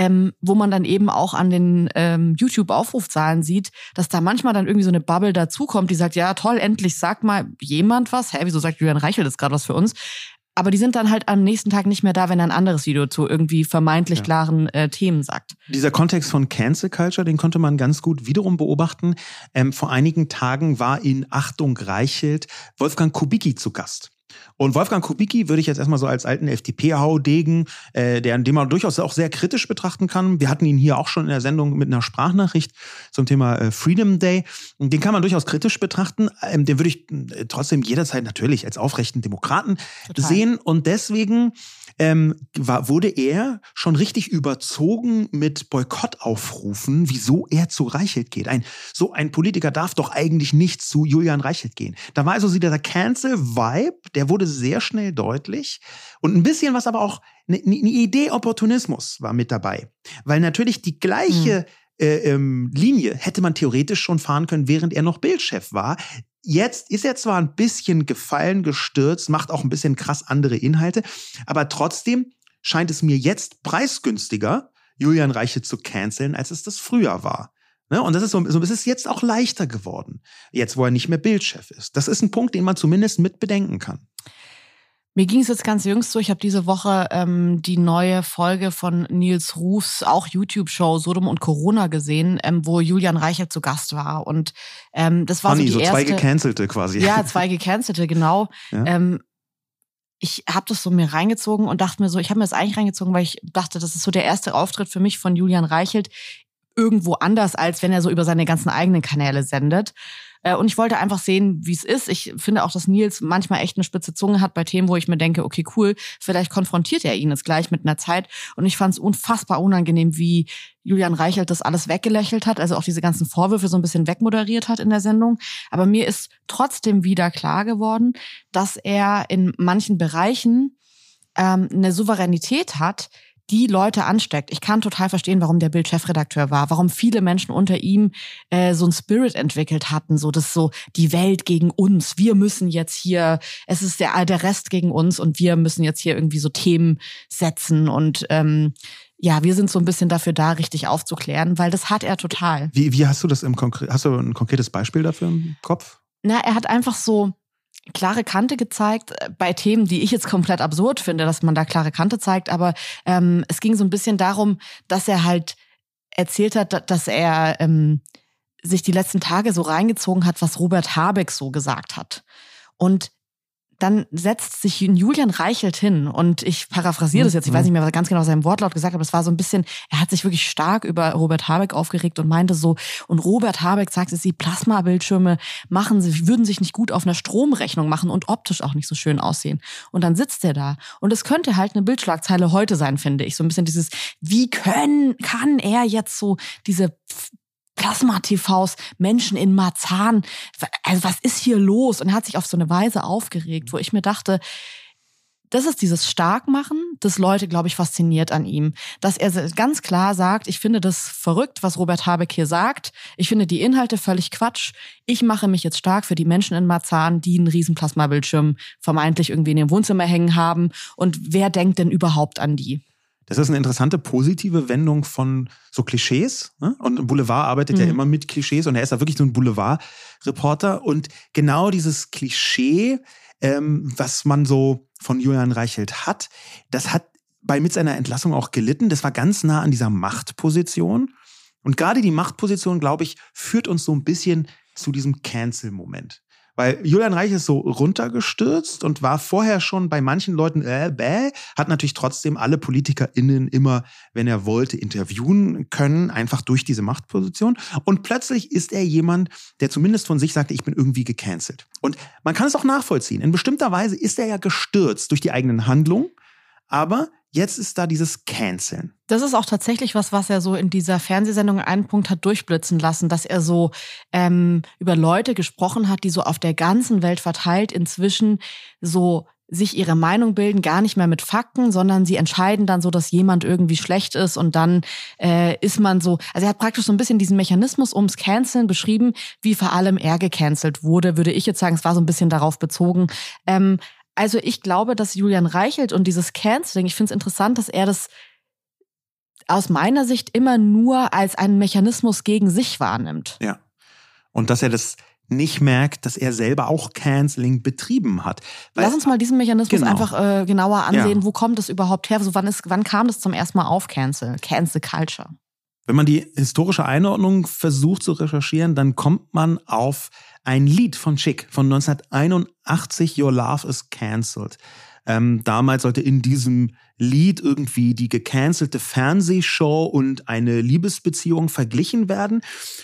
ähm, wo man dann eben auch an den ähm, YouTube-Aufrufzahlen sieht, dass da manchmal dann irgendwie so eine Bubble dazukommt, die sagt, ja toll, endlich sagt mal jemand was. Hä, wieso sagt Julian Reichel das gerade was für uns? Aber die sind dann halt am nächsten Tag nicht mehr da, wenn er ein anderes Video zu irgendwie vermeintlich ja. klaren äh, Themen sagt.
Dieser Kontext von Cancel Culture, den konnte man ganz gut wiederum beobachten. Ähm, vor einigen Tagen war in Achtung Reichelt Wolfgang Kubicki zu Gast. Und Wolfgang Kubicki würde ich jetzt erstmal so als alten FDP-Haudegen, äh, der, den man durchaus auch sehr kritisch betrachten kann. Wir hatten ihn hier auch schon in der Sendung mit einer Sprachnachricht zum Thema äh, Freedom Day. Den kann man durchaus kritisch betrachten. Ähm, den würde ich äh, trotzdem jederzeit natürlich als aufrechten Demokraten Total. sehen. Und deswegen ähm, war, wurde er schon richtig überzogen mit Boykottaufrufen, wieso er zu Reichelt geht. Ein, so ein Politiker darf doch eigentlich nicht zu Julian Reichelt gehen. Da war also der Cancel-Vibe, der wurde sehr schnell deutlich. Und ein bisschen was aber auch, eine ne Idee Opportunismus war mit dabei. Weil natürlich die gleiche mhm. Äh, ähm, Linie hätte man theoretisch schon fahren können, während er noch Bildchef war. Jetzt ist er zwar ein bisschen gefallen, gestürzt, macht auch ein bisschen krass andere Inhalte, aber trotzdem scheint es mir jetzt preisgünstiger, Julian Reiche zu canceln, als es das früher war. Ne? Und das ist so, so, es ist jetzt auch leichter geworden, jetzt wo er nicht mehr Bildchef ist. Das ist ein Punkt, den man zumindest mit bedenken kann.
Mir ging es jetzt ganz jüngst so, ich habe diese Woche ähm, die neue Folge von Nils Rufs, auch YouTube-Show Sodom und Corona gesehen, ähm, wo Julian Reichert zu Gast war. Und ähm, das war
Funny,
so die
so
zwei
gecancelte quasi.
Ja, *laughs* zwei gecancelte, genau. Ja. Ähm, ich habe das so mir reingezogen und dachte mir so, ich habe mir das eigentlich reingezogen, weil ich dachte, das ist so der erste Auftritt für mich von Julian Reichelt irgendwo anders, als wenn er so über seine ganzen eigenen Kanäle sendet. Äh, und ich wollte einfach sehen, wie es ist. Ich finde auch, dass Nils manchmal echt eine spitze Zunge hat bei Themen, wo ich mir denke, okay, cool, vielleicht konfrontiert er ihn jetzt gleich mit einer Zeit. Und ich fand es unfassbar unangenehm, wie Julian Reichelt das alles weggelächelt hat, also auch diese ganzen Vorwürfe so ein bisschen wegmoderiert hat in der Sendung. Aber mir ist trotzdem wieder klar geworden, dass er in manchen Bereichen ähm, eine Souveränität hat, die Leute ansteckt. Ich kann total verstehen, warum der Bild-Chefredakteur war, warum viele Menschen unter ihm äh, so ein Spirit entwickelt hatten, so das so die Welt gegen uns. Wir müssen jetzt hier, es ist der der Rest gegen uns und wir müssen jetzt hier irgendwie so Themen setzen und ähm, ja, wir sind so ein bisschen dafür da, richtig aufzuklären, weil das hat er total.
Wie, wie hast du das im Konkret, hast du ein konkretes Beispiel dafür im Kopf?
Na, er hat einfach so, klare Kante gezeigt äh, bei Themen, die ich jetzt komplett absurd finde, dass man da klare Kante zeigt. Aber ähm, es ging so ein bisschen darum, dass er halt erzählt hat, dass er ähm, sich die letzten Tage so reingezogen hat, was Robert Habeck so gesagt hat. Und dann setzt sich Julian Reichelt hin und ich paraphrasiere das jetzt, ich weiß nicht mehr ganz genau seinem Wortlaut gesagt, aber es war so ein bisschen, er hat sich wirklich stark über Robert Habeck aufgeregt und meinte so, und Robert Habeck sagte, sie Plasmabildschirme machen sie, würden sich nicht gut auf einer Stromrechnung machen und optisch auch nicht so schön aussehen. Und dann sitzt er da und es könnte halt eine Bildschlagzeile heute sein, finde ich. So ein bisschen dieses, wie können, kann er jetzt so diese Plasma-TVs, Menschen in Marzahn. Also was ist hier los? Und er hat sich auf so eine Weise aufgeregt, wo ich mir dachte, das ist dieses Starkmachen, das Leute, glaube ich, fasziniert an ihm. Dass er ganz klar sagt, ich finde das verrückt, was Robert Habeck hier sagt. Ich finde die Inhalte völlig Quatsch. Ich mache mich jetzt stark für die Menschen in Marzahn, die einen riesen Plasmabildschirm vermeintlich irgendwie in ihrem Wohnzimmer hängen haben. Und wer denkt denn überhaupt an die?
Das ist eine interessante positive Wendung von so Klischees. Ne? Und Boulevard arbeitet mhm. ja immer mit Klischees und er ist ja wirklich so ein Boulevard-Reporter. Und genau dieses Klischee, ähm, was man so von Julian Reichelt hat, das hat bei mit seiner Entlassung auch gelitten. Das war ganz nah an dieser Machtposition. Und gerade die Machtposition, glaube ich, führt uns so ein bisschen zu diesem Cancel-Moment. Weil Julian Reich ist so runtergestürzt und war vorher schon bei manchen Leuten, äh, bäh, hat natürlich trotzdem alle PolitikerInnen immer, wenn er wollte, interviewen können, einfach durch diese Machtposition. Und plötzlich ist er jemand, der zumindest von sich sagte, ich bin irgendwie gecancelt. Und man kann es auch nachvollziehen. In bestimmter Weise ist er ja gestürzt durch die eigenen Handlungen, aber Jetzt ist da dieses Canceln.
Das ist auch tatsächlich was, was er so in dieser Fernsehsendung einen Punkt hat durchblitzen lassen, dass er so ähm, über Leute gesprochen hat, die so auf der ganzen Welt verteilt inzwischen so sich ihre Meinung bilden, gar nicht mehr mit Fakten, sondern sie entscheiden dann so, dass jemand irgendwie schlecht ist und dann äh, ist man so, also er hat praktisch so ein bisschen diesen Mechanismus ums Canceln beschrieben, wie vor allem er gecancelt wurde, würde ich jetzt sagen, es war so ein bisschen darauf bezogen. Ähm, also ich glaube, dass Julian Reichelt und dieses Canceling, ich finde es interessant, dass er das aus meiner Sicht immer nur als einen Mechanismus gegen sich wahrnimmt.
Ja. Und dass er das nicht merkt, dass er selber auch Canceling betrieben hat.
Weil Lass uns mal diesen Mechanismus genau. einfach äh, genauer ansehen. Ja. Wo kommt das überhaupt her? So, wann, ist, wann kam das zum ersten Mal auf Cancel? Cancel Culture.
Wenn man die historische Einordnung versucht zu recherchieren, dann kommt man auf ein Lied von Chick von 1981, Your Love is Cancelled. Ähm, damals sollte in diesem Lied irgendwie die gecancelte Fernsehshow und eine Liebesbeziehung verglichen werden.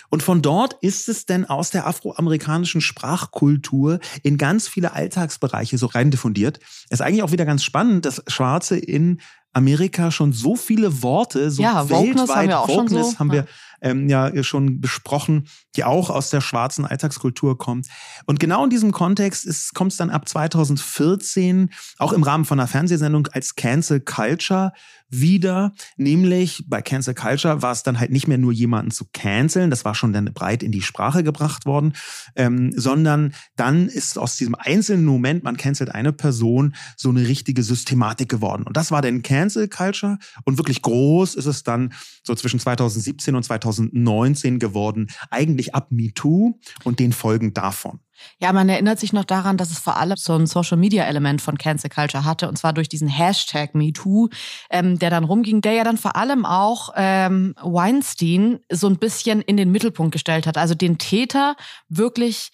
Und von dort ist es denn aus der afroamerikanischen Sprachkultur in ganz viele Alltagsbereiche so rein diffundiert. Es ist eigentlich auch wieder ganz spannend, dass Schwarze in Amerika schon so viele Worte, so
ja,
weltweit,
haben wir auch
Wokeness
schon so.
haben wir ähm, ja schon besprochen, die auch aus der schwarzen Alltagskultur kommt. Und genau in diesem Kontext kommt es dann ab 2014 auch im Rahmen von einer Fernsehsendung als Cancel Culture wieder. Nämlich bei Cancel Culture war es dann halt nicht mehr nur jemanden zu canceln, das war schon dann breit in die Sprache gebracht worden, ähm, sondern dann ist aus diesem einzelnen Moment, man cancelt eine Person, so eine richtige Systematik geworden. Und das war dann Cancel Culture und wirklich groß ist es dann so zwischen 2017 und 2019 geworden, eigentlich ab MeToo und den Folgen davon.
Ja, man erinnert sich noch daran, dass es vor allem so ein Social-Media-Element von Cancel Culture hatte, und zwar durch diesen Hashtag MeToo, ähm, der dann rumging, der ja dann vor allem auch ähm, Weinstein so ein bisschen in den Mittelpunkt gestellt hat. Also den Täter wirklich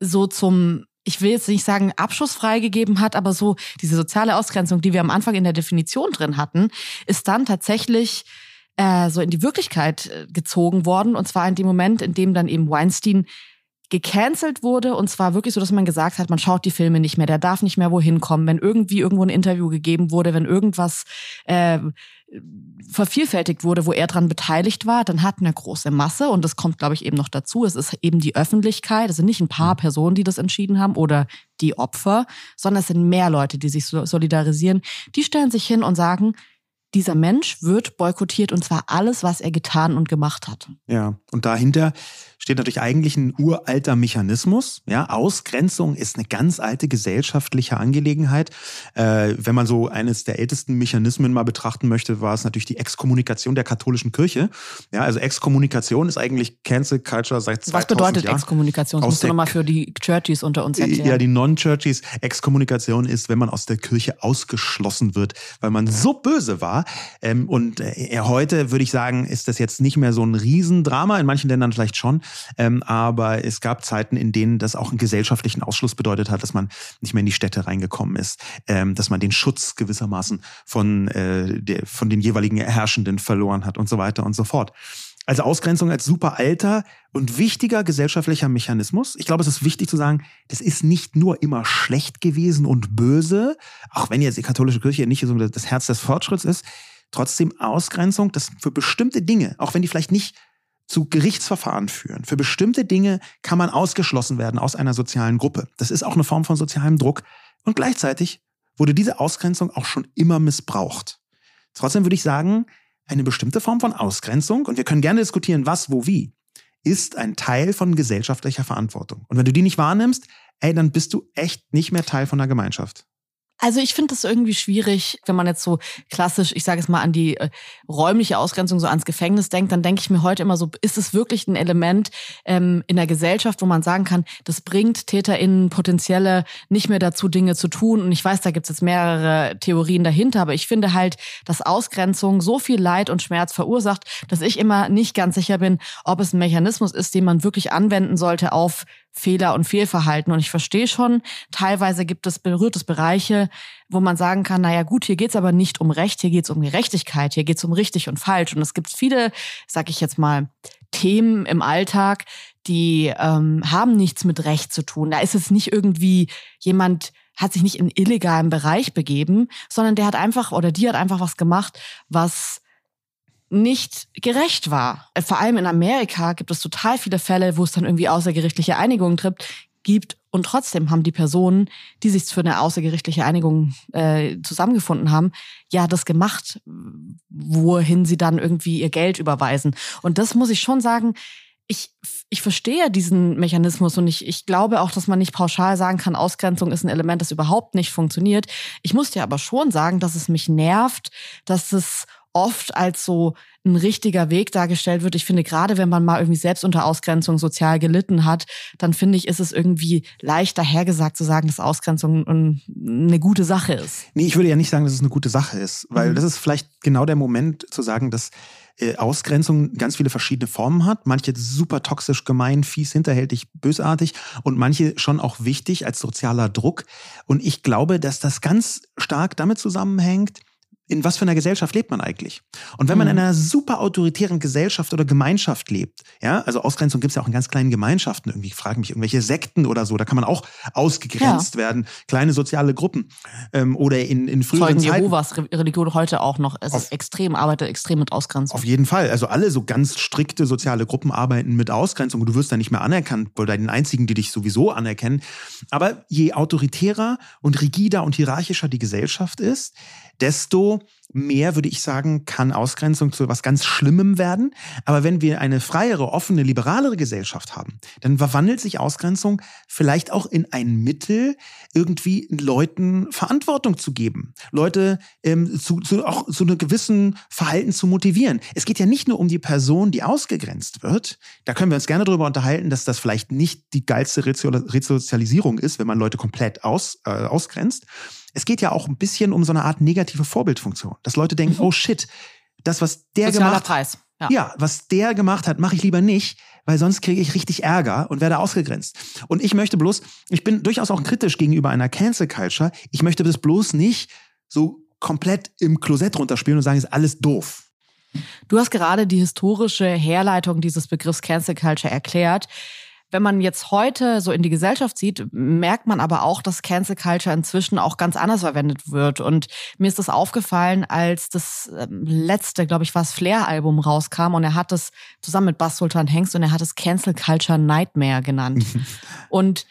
so zum ich will jetzt nicht sagen, Abschuss freigegeben hat, aber so diese soziale Ausgrenzung, die wir am Anfang in der Definition drin hatten, ist dann tatsächlich äh, so in die Wirklichkeit äh, gezogen worden. Und zwar in dem Moment, in dem dann eben Weinstein gecancelt wurde und zwar wirklich so, dass man gesagt hat, man schaut die Filme nicht mehr, der darf nicht mehr wohin kommen, wenn irgendwie irgendwo ein Interview gegeben wurde, wenn irgendwas äh, vervielfältigt wurde, wo er dran beteiligt war, dann hat eine große Masse und das kommt, glaube ich, eben noch dazu. Es ist eben die Öffentlichkeit, es sind nicht ein paar mhm. Personen, die das entschieden haben oder die Opfer, sondern es sind mehr Leute, die sich solidarisieren. Die stellen sich hin und sagen, dieser Mensch wird boykottiert und zwar alles, was er getan und gemacht hat.
Ja, und dahinter steht natürlich eigentlich ein uralter Mechanismus. Ja, Ausgrenzung ist eine ganz alte gesellschaftliche Angelegenheit. Äh, wenn man so eines der ältesten Mechanismen mal betrachten möchte, war es natürlich die Exkommunikation der katholischen Kirche. Ja, also Exkommunikation ist eigentlich Cancel Culture seit 2000
Was bedeutet ja? Exkommunikation? Das musst du nochmal für die Churchies unter uns erklären.
Ja, die Non-Churchies. Exkommunikation ist, wenn man aus der Kirche ausgeschlossen wird, weil man so böse war. Ähm, und äh, heute würde ich sagen, ist das jetzt nicht mehr so ein Riesendrama. In manchen Ländern vielleicht schon. Ähm, aber es gab Zeiten, in denen das auch einen gesellschaftlichen Ausschluss bedeutet hat, dass man nicht mehr in die Städte reingekommen ist, ähm, dass man den Schutz gewissermaßen von, äh, der, von den jeweiligen Herrschenden verloren hat und so weiter und so fort. Also Ausgrenzung als super alter und wichtiger gesellschaftlicher Mechanismus. Ich glaube, es ist wichtig zu sagen, das ist nicht nur immer schlecht gewesen und böse, auch wenn jetzt die katholische Kirche nicht so das Herz des Fortschritts ist. Trotzdem Ausgrenzung, das für bestimmte Dinge, auch wenn die vielleicht nicht zu Gerichtsverfahren führen. Für bestimmte Dinge kann man ausgeschlossen werden aus einer sozialen Gruppe. Das ist auch eine Form von sozialem Druck. Und gleichzeitig wurde diese Ausgrenzung auch schon immer missbraucht. Trotzdem würde ich sagen, eine bestimmte Form von Ausgrenzung, und wir können gerne diskutieren, was, wo, wie, ist ein Teil von gesellschaftlicher Verantwortung. Und wenn du die nicht wahrnimmst, ey, dann bist du echt nicht mehr Teil von der Gemeinschaft.
Also ich finde das irgendwie schwierig, wenn man jetzt so klassisch, ich sage es mal, an die äh, räumliche Ausgrenzung, so ans Gefängnis denkt, dann denke ich mir heute immer so, ist es wirklich ein Element ähm, in der Gesellschaft, wo man sagen kann, das bringt TäterInnen potenzielle nicht mehr dazu, Dinge zu tun. Und ich weiß, da gibt es jetzt mehrere Theorien dahinter, aber ich finde halt, dass Ausgrenzung so viel Leid und Schmerz verursacht, dass ich immer nicht ganz sicher bin, ob es ein Mechanismus ist, den man wirklich anwenden sollte auf Fehler und Fehlverhalten. Und ich verstehe schon, teilweise gibt es, berührt Bereiche, wo man sagen kann, naja gut, hier geht's aber nicht um Recht, hier geht's um Gerechtigkeit, hier geht's um richtig und falsch. Und es gibt viele, sag ich jetzt mal, Themen im Alltag, die ähm, haben nichts mit Recht zu tun. Da ist es nicht irgendwie jemand hat sich nicht in illegalen Bereich begeben, sondern der hat einfach oder die hat einfach was gemacht, was nicht gerecht war. Äh, vor allem in Amerika gibt es total viele Fälle, wo es dann irgendwie außergerichtliche Einigungen trippt, gibt und trotzdem haben die Personen, die sich für eine außergerichtliche Einigung äh, zusammengefunden haben, ja das gemacht, wohin sie dann irgendwie ihr Geld überweisen. Und das muss ich schon sagen, ich, ich verstehe diesen Mechanismus und ich, ich glaube auch, dass man nicht pauschal sagen kann, Ausgrenzung ist ein Element, das überhaupt nicht funktioniert. Ich muss dir aber schon sagen, dass es mich nervt, dass es oft als so ein richtiger Weg dargestellt wird. Ich finde, gerade wenn man mal irgendwie selbst unter Ausgrenzung sozial gelitten hat, dann finde ich, ist es irgendwie leicht dahergesagt zu sagen, dass Ausgrenzung eine gute Sache ist.
Nee, ich würde ja nicht sagen, dass es eine gute Sache ist, weil mhm. das ist vielleicht genau der Moment zu sagen, dass äh, Ausgrenzung ganz viele verschiedene Formen hat. Manche super toxisch, gemein, fies, hinterhältig, bösartig und manche schon auch wichtig als sozialer Druck. Und ich glaube, dass das ganz stark damit zusammenhängt, in was für einer Gesellschaft lebt man eigentlich? Und wenn man in mhm. einer super autoritären Gesellschaft oder Gemeinschaft lebt, ja, also Ausgrenzung gibt es ja auch in ganz kleinen Gemeinschaften, irgendwie ich frage mich, irgendwelche Sekten oder so, da kann man auch ausgegrenzt ja. werden, kleine soziale Gruppen ähm, oder in, in früheren
Zeugen Zeiten. Jehovas Religion heute auch noch, es auf, ist extrem, arbeitet extrem mit Ausgrenzung.
Auf jeden Fall, also alle so ganz strikte soziale Gruppen arbeiten mit Ausgrenzung und du wirst da nicht mehr anerkannt bei den einzigen, die dich sowieso anerkennen. Aber je autoritärer und rigider und hierarchischer die Gesellschaft ist, desto mehr, würde ich sagen, kann Ausgrenzung zu was ganz Schlimmem werden. Aber wenn wir eine freiere, offene, liberalere Gesellschaft haben, dann verwandelt sich Ausgrenzung vielleicht auch in ein Mittel, irgendwie Leuten Verantwortung zu geben, Leute ähm, zu, zu, auch zu einem gewissen Verhalten zu motivieren. Es geht ja nicht nur um die Person, die ausgegrenzt wird. Da können wir uns gerne darüber unterhalten, dass das vielleicht nicht die geilste Resozialisierung ist, wenn man Leute komplett aus, äh, ausgrenzt es geht ja auch ein bisschen um so eine Art negative Vorbildfunktion, dass Leute denken, mhm. oh shit, das, was der
Sozialer
gemacht
Preis.
Ja. ja, was der gemacht hat, mache ich lieber nicht, weil sonst kriege ich richtig Ärger und werde ausgegrenzt. Und ich möchte bloß, ich bin durchaus auch kritisch gegenüber einer Cancel Culture. Ich möchte das bloß nicht so komplett im Klosett runterspielen und sagen, ist alles doof.
Du hast gerade die historische Herleitung dieses Begriffs Cancel Culture erklärt. Wenn man jetzt heute so in die Gesellschaft sieht, merkt man aber auch, dass Cancel Culture inzwischen auch ganz anders verwendet wird. Und mir ist das aufgefallen, als das ähm, letzte, glaube ich, war das Flair-Album rauskam und er hat es zusammen mit Bass Sultan Hengst und er hat es Cancel Culture Nightmare genannt. *laughs* und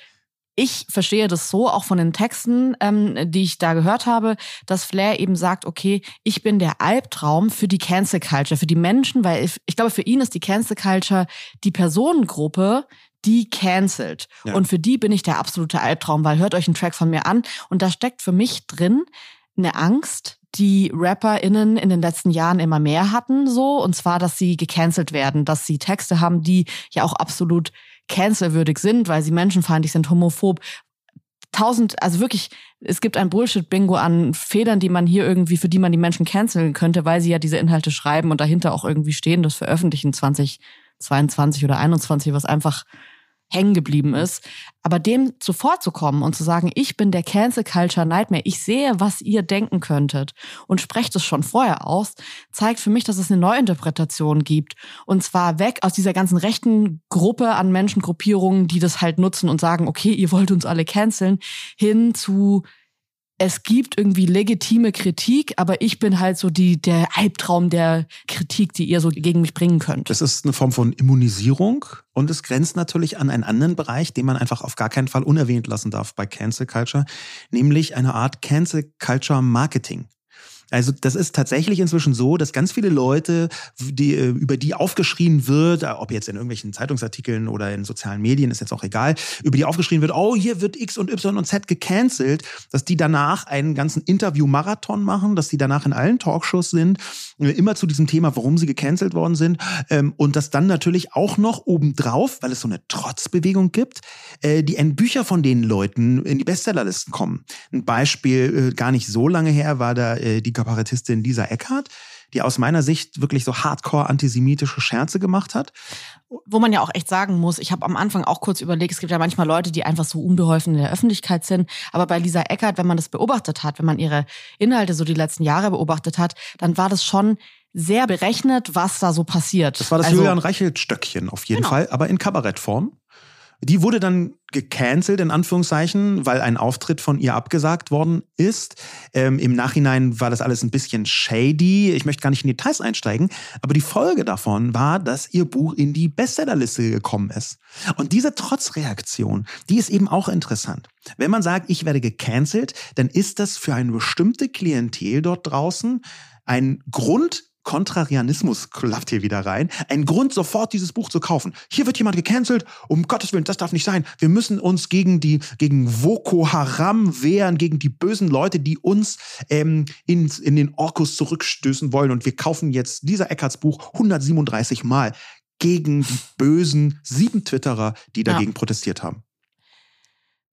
ich verstehe das so, auch von den Texten, ähm, die ich da gehört habe, dass Flair eben sagt, okay, ich bin der Albtraum für die Cancel Culture, für die Menschen, weil ich, ich glaube, für ihn ist die Cancel Culture die Personengruppe, die cancelt. Ja. Und für die bin ich der absolute Albtraum, weil hört euch einen Track von mir an und da steckt für mich drin eine Angst, die RapperInnen in den letzten Jahren immer mehr hatten, so. Und zwar, dass sie gecancelt werden, dass sie Texte haben, die ja auch absolut cancelwürdig sind, weil sie menschenfeindlich sind, homophob. Tausend, also wirklich, es gibt ein Bullshit-Bingo an Federn, die man hier irgendwie, für die man die Menschen canceln könnte, weil sie ja diese Inhalte schreiben und dahinter auch irgendwie stehen, das veröffentlichen 2022 oder 21, was einfach hängen geblieben ist. Aber dem zuvorzukommen und zu sagen, ich bin der Cancel Culture Nightmare, ich sehe, was ihr denken könntet und sprecht es schon vorher aus, zeigt für mich, dass es eine Neuinterpretation gibt. Und zwar weg aus dieser ganzen rechten Gruppe an Menschengruppierungen, die das halt nutzen und sagen, okay, ihr wollt uns alle canceln, hin zu es gibt irgendwie legitime Kritik, aber ich bin halt so die, der Albtraum der Kritik, die ihr so gegen mich bringen könnt.
Das ist eine Form von Immunisierung und es grenzt natürlich an einen anderen Bereich, den man einfach auf gar keinen Fall unerwähnt lassen darf bei Cancel Culture, nämlich eine Art Cancel Culture Marketing. Also das ist tatsächlich inzwischen so, dass ganz viele Leute, die, äh, über die aufgeschrien wird, äh, ob jetzt in irgendwelchen Zeitungsartikeln oder in sozialen Medien, ist jetzt auch egal, über die aufgeschrien wird, oh, hier wird X und Y und Z gecancelt, dass die danach einen ganzen Interview-Marathon machen, dass die danach in allen Talkshows sind, äh, immer zu diesem Thema, warum sie gecancelt worden sind. Ähm, und dass dann natürlich auch noch obendrauf, weil es so eine Trotzbewegung gibt, die Bücher von den Leuten in die Bestsellerlisten kommen. Ein Beispiel, gar nicht so lange her, war da die Kabarettistin Lisa Eckhardt, die aus meiner Sicht wirklich so hardcore antisemitische Scherze gemacht hat.
Wo man ja auch echt sagen muss, ich habe am Anfang auch kurz überlegt, es gibt ja manchmal Leute, die einfach so unbeholfen in der Öffentlichkeit sind. Aber bei Lisa Eckhardt, wenn man das beobachtet hat, wenn man ihre Inhalte so die letzten Jahre beobachtet hat, dann war das schon sehr berechnet, was da so passiert.
Das war das also, Julian Reichelt-Stöckchen auf jeden genau. Fall, aber in Kabarettform. Die wurde dann gecancelt, in Anführungszeichen, weil ein Auftritt von ihr abgesagt worden ist. Ähm, Im Nachhinein war das alles ein bisschen shady. Ich möchte gar nicht in Details einsteigen, aber die Folge davon war, dass ihr Buch in die Bestsellerliste gekommen ist. Und diese Trotzreaktion, die ist eben auch interessant. Wenn man sagt, ich werde gecancelt, dann ist das für eine bestimmte Klientel dort draußen ein Grund, Kontrarianismus klafft hier wieder rein. Ein Grund, sofort dieses Buch zu kaufen. Hier wird jemand gecancelt. Um Gottes Willen, das darf nicht sein. Wir müssen uns gegen die, gegen Voko Haram wehren, gegen die bösen Leute, die uns ähm, in, in den Orkus zurückstößen wollen. Und wir kaufen jetzt dieser Eckarts Buch 137 Mal gegen die bösen sieben Twitterer, die dagegen ja. protestiert haben.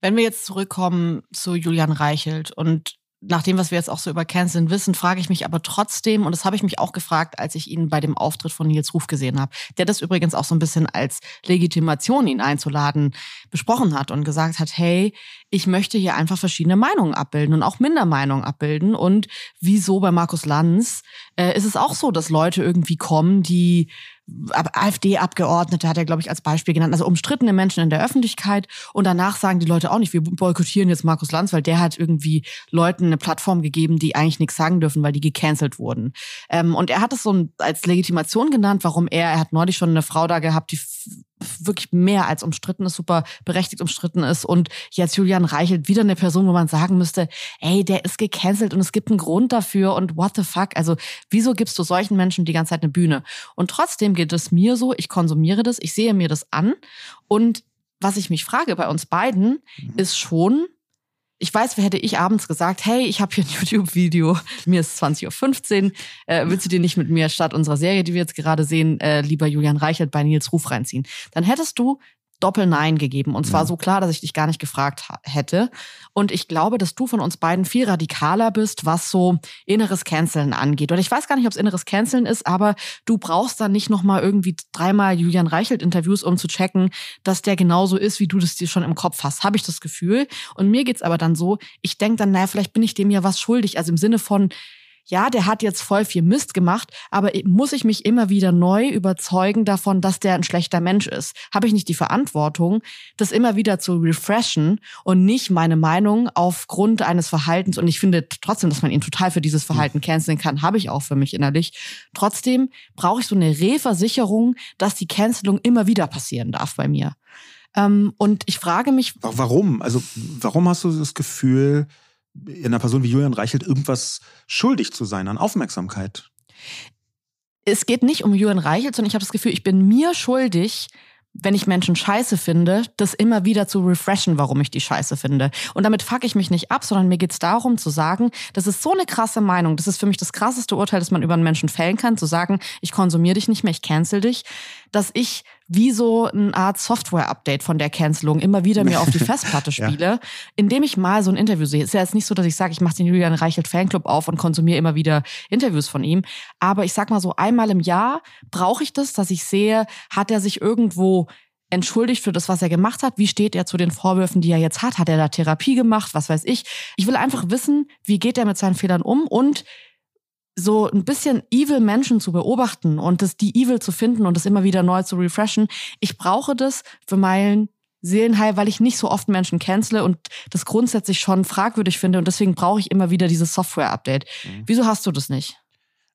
Wenn wir jetzt zurückkommen zu Julian Reichelt und nach dem, was wir jetzt auch so über Canceln wissen, frage ich mich aber trotzdem, und das habe ich mich auch gefragt, als ich ihn bei dem Auftritt von Nils Ruf gesehen habe, der das übrigens auch so ein bisschen als Legitimation, ihn einzuladen, besprochen hat und gesagt hat, hey, ich möchte hier einfach verschiedene Meinungen abbilden und auch Mindermeinungen abbilden. Und wieso bei Markus Lanz äh, ist es auch so, dass Leute irgendwie kommen, die AfD-Abgeordnete hat er, glaube ich, als Beispiel genannt, also umstrittene Menschen in der Öffentlichkeit. Und danach sagen die Leute auch nicht, wir boykottieren jetzt Markus Lanz, weil der hat irgendwie Leuten eine Plattform gegeben, die eigentlich nichts sagen dürfen, weil die gecancelt wurden. Ähm, und er hat es so als Legitimation genannt, warum er, er hat neulich schon eine Frau da gehabt, die wirklich mehr als umstritten ist, super berechtigt umstritten ist. Und jetzt Julian Reichelt wieder eine Person, wo man sagen müsste, ey, der ist gecancelt und es gibt einen Grund dafür und what the fuck. Also wieso gibst du solchen Menschen die ganze Zeit eine Bühne? Und trotzdem geht es mir so, ich konsumiere das, ich sehe mir das an. Und was ich mich frage bei uns beiden, mhm. ist schon, ich weiß, hätte ich abends gesagt, hey, ich habe hier ein *laughs* YouTube-Video, mir ist 20.15 Uhr, äh, willst du dir nicht mit mir statt unserer Serie, die wir jetzt gerade sehen, äh, lieber Julian Reichelt bei Nils Ruf reinziehen? Dann hättest du Doppel-Nein gegeben. Und zwar ja. so klar, dass ich dich gar nicht gefragt hätte. Und ich glaube, dass du von uns beiden viel radikaler bist, was so inneres Canceln angeht. Und ich weiß gar nicht, ob es inneres Canceln ist, aber du brauchst dann nicht nochmal irgendwie dreimal Julian Reichelt-Interviews, um zu checken, dass der genauso ist, wie du das dir schon im Kopf hast. Habe ich das Gefühl. Und mir geht's aber dann so, ich denk dann, naja, vielleicht bin ich dem ja was schuldig. Also im Sinne von, ja, der hat jetzt voll viel Mist gemacht, aber muss ich mich immer wieder neu überzeugen davon, dass der ein schlechter Mensch ist? Habe ich nicht die Verantwortung, das immer wieder zu refreshen und nicht meine Meinung aufgrund eines Verhaltens, und ich finde trotzdem, dass man ihn total für dieses Verhalten canceln kann, habe ich auch für mich innerlich. Trotzdem brauche ich so eine Reversicherung, dass die Cancelung immer wieder passieren darf bei mir. Ähm, und ich frage mich.
Warum? Also, warum hast du das Gefühl, einer Person wie Julian Reichelt irgendwas schuldig zu sein an Aufmerksamkeit.
Es geht nicht um Julian Reichelt, sondern ich habe das Gefühl, ich bin mir schuldig, wenn ich Menschen scheiße finde, das immer wieder zu refreshen, warum ich die scheiße finde. Und damit fuck ich mich nicht ab, sondern mir geht's darum zu sagen, das ist so eine krasse Meinung, das ist für mich das krasseste Urteil, das man über einen Menschen fällen kann, zu sagen, ich konsumiere dich nicht mehr, ich cancel dich, dass ich wie so eine Art Software-Update von der Cancelung immer wieder mir auf die *laughs* Festplatte spiele, ja. indem ich mal so ein Interview sehe. Ist ja jetzt nicht so, dass ich sage, ich mache den Julian Reichelt Fanclub auf und konsumiere immer wieder Interviews von ihm. Aber ich sag mal so, einmal im Jahr brauche ich das, dass ich sehe, hat er sich irgendwo entschuldigt für das, was er gemacht hat? Wie steht er zu den Vorwürfen, die er jetzt hat? Hat er da Therapie gemacht? Was weiß ich? Ich will einfach wissen, wie geht er mit seinen Fehlern um und so ein bisschen evil Menschen zu beobachten und das die evil zu finden und das immer wieder neu zu refreshen. Ich brauche das für meinen Seelenheil, weil ich nicht so oft Menschen cancele und das grundsätzlich schon fragwürdig finde und deswegen brauche ich immer wieder dieses Software-Update. Mhm. Wieso hast du das nicht?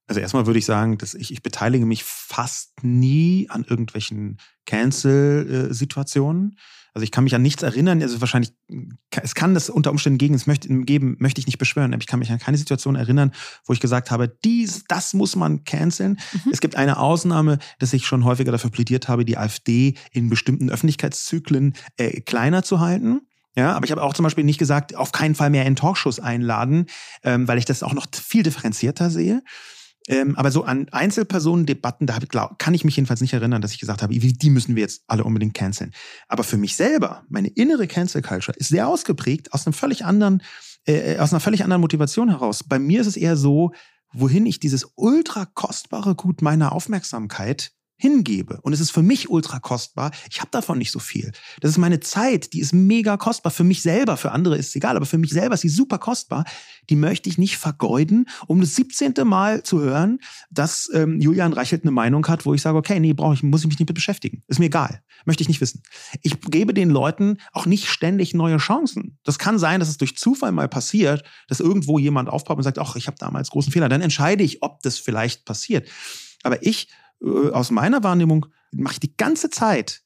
Also erstmal würde ich sagen, dass ich, ich beteilige mich fast nie an irgendwelchen Cancel-Situationen. Also ich kann mich an nichts erinnern. Also wahrscheinlich, es kann das unter Umständen gegen es möchte, geben, möchte ich nicht beschwören. Aber ich kann mich an keine Situation erinnern, wo ich gesagt habe, dies, das muss man canceln. Mhm. Es gibt eine Ausnahme, dass ich schon häufiger dafür plädiert habe, die AfD in bestimmten Öffentlichkeitszyklen äh, kleiner zu halten. Ja, aber ich habe auch zum Beispiel nicht gesagt, auf keinen Fall mehr in Talkshows einladen, ähm, weil ich das auch noch viel differenzierter sehe. Ähm, aber so an Einzelpersonendebatten, da glaub, kann ich mich jedenfalls nicht erinnern, dass ich gesagt habe, die müssen wir jetzt alle unbedingt canceln. Aber für mich selber, meine innere Cancel Culture ist sehr ausgeprägt aus einem völlig anderen, äh, aus einer völlig anderen Motivation heraus. Bei mir ist es eher so, wohin ich dieses ultra kostbare Gut meiner Aufmerksamkeit hingebe. Und es ist für mich ultra kostbar. Ich habe davon nicht so viel. Das ist meine Zeit, die ist mega kostbar. Für mich selber, für andere ist es egal, aber für mich selber ist sie super kostbar. Die möchte ich nicht vergeuden, um das 17. Mal zu hören, dass ähm, Julian Reichelt eine Meinung hat, wo ich sage, okay, nee, brauche ich, muss ich mich nicht mit beschäftigen. Ist mir egal. Möchte ich nicht wissen. Ich gebe den Leuten auch nicht ständig neue Chancen. Das kann sein, dass es durch Zufall mal passiert, dass irgendwo jemand aufpoppt und sagt, ach, ich habe damals großen Fehler. Dann entscheide ich, ob das vielleicht passiert. Aber ich aus meiner Wahrnehmung mache ich die ganze Zeit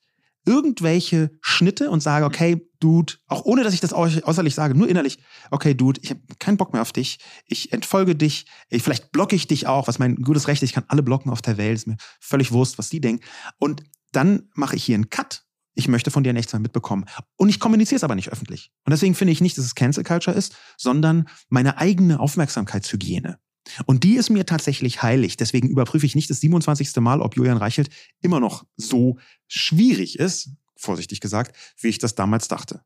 irgendwelche Schnitte und sage, okay, Dude, auch ohne dass ich das äußerlich sage, nur innerlich, okay, Dude, ich habe keinen Bock mehr auf dich, ich entfolge dich, ich, vielleicht blocke ich dich auch, was mein gutes Recht ist, ich kann alle blocken auf der Welt, ist mir völlig Wurst, was die denken. Und dann mache ich hier einen Cut. Ich möchte von dir nichts mehr mitbekommen. Und ich kommuniziere es aber nicht öffentlich. Und deswegen finde ich nicht, dass es Cancel Culture ist, sondern meine eigene Aufmerksamkeitshygiene. Und die ist mir tatsächlich heilig. Deswegen überprüfe ich nicht das 27. Mal, ob Julian Reichelt immer noch so schwierig ist, vorsichtig gesagt, wie ich das damals dachte.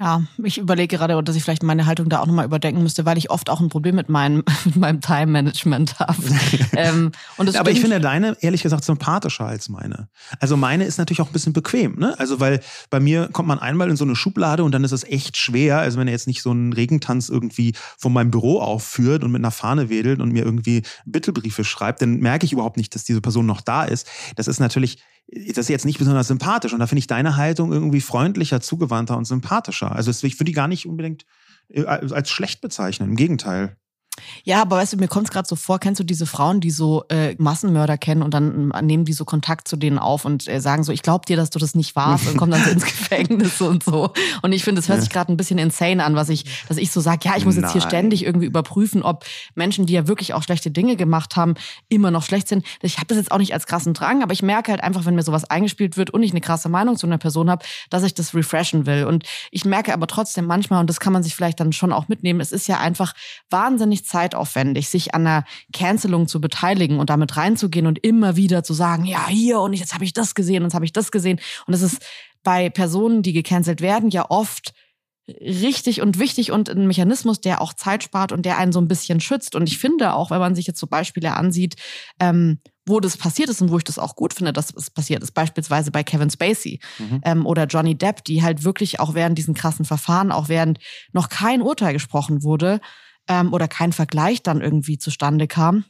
Ja, ich überlege gerade, dass ich vielleicht meine Haltung da auch nochmal überdenken müsste, weil ich oft auch ein Problem mit, meinem *laughs* mit meinem Time-Management habe. *laughs*
ähm, und Aber ich finde deine, ehrlich gesagt, sympathischer als meine. Also meine ist natürlich auch ein bisschen bequem, ne? Also weil bei mir kommt man einmal in so eine Schublade und dann ist es echt schwer. Also wenn er jetzt nicht so einen Regentanz irgendwie von meinem Büro aufführt und mit einer Fahne wedelt und mir irgendwie Bittelbriefe schreibt, dann merke ich überhaupt nicht, dass diese Person noch da ist. Das ist natürlich das ist jetzt nicht besonders sympathisch. Und da finde ich deine Haltung irgendwie freundlicher, zugewandter und sympathischer. Also ich würde die gar nicht unbedingt äh, als schlecht bezeichnen. Im Gegenteil.
Ja, aber weißt du, mir kommt es gerade so vor, kennst du diese Frauen, die so äh, Massenmörder kennen und dann äh, nehmen die so Kontakt zu denen auf und äh, sagen so, ich glaub dir, dass du das nicht warst und kommen dann so *laughs* ins Gefängnis und so. Und ich finde, es hört sich gerade ein bisschen insane an, was ich, dass ich so sage, ja, ich muss jetzt hier ständig irgendwie überprüfen, ob Menschen, die ja wirklich auch schlechte Dinge gemacht haben, immer noch schlecht sind. Ich habe das jetzt auch nicht als krassen Drang, aber ich merke halt einfach, wenn mir sowas eingespielt wird und ich eine krasse Meinung zu einer Person habe, dass ich das refreshen will. Und ich merke aber trotzdem manchmal, und das kann man sich vielleicht dann schon auch mitnehmen, es ist ja einfach wahnsinnig zeitaufwendig, sich an einer Cancelung zu beteiligen und damit reinzugehen und immer wieder zu sagen, ja, hier und jetzt habe ich das gesehen und jetzt habe ich das gesehen. Und es ist bei Personen, die gecancelt werden, ja oft richtig und wichtig und ein Mechanismus, der auch Zeit spart und der einen so ein bisschen schützt. Und ich finde auch, wenn man sich jetzt so Beispiele ansieht, ähm, wo das passiert ist und wo ich das auch gut finde, dass es passiert ist, beispielsweise bei Kevin Spacey mhm. ähm, oder Johnny Depp, die halt wirklich auch während diesen krassen Verfahren, auch während noch kein Urteil gesprochen wurde, ähm, oder kein Vergleich dann irgendwie zustande kam,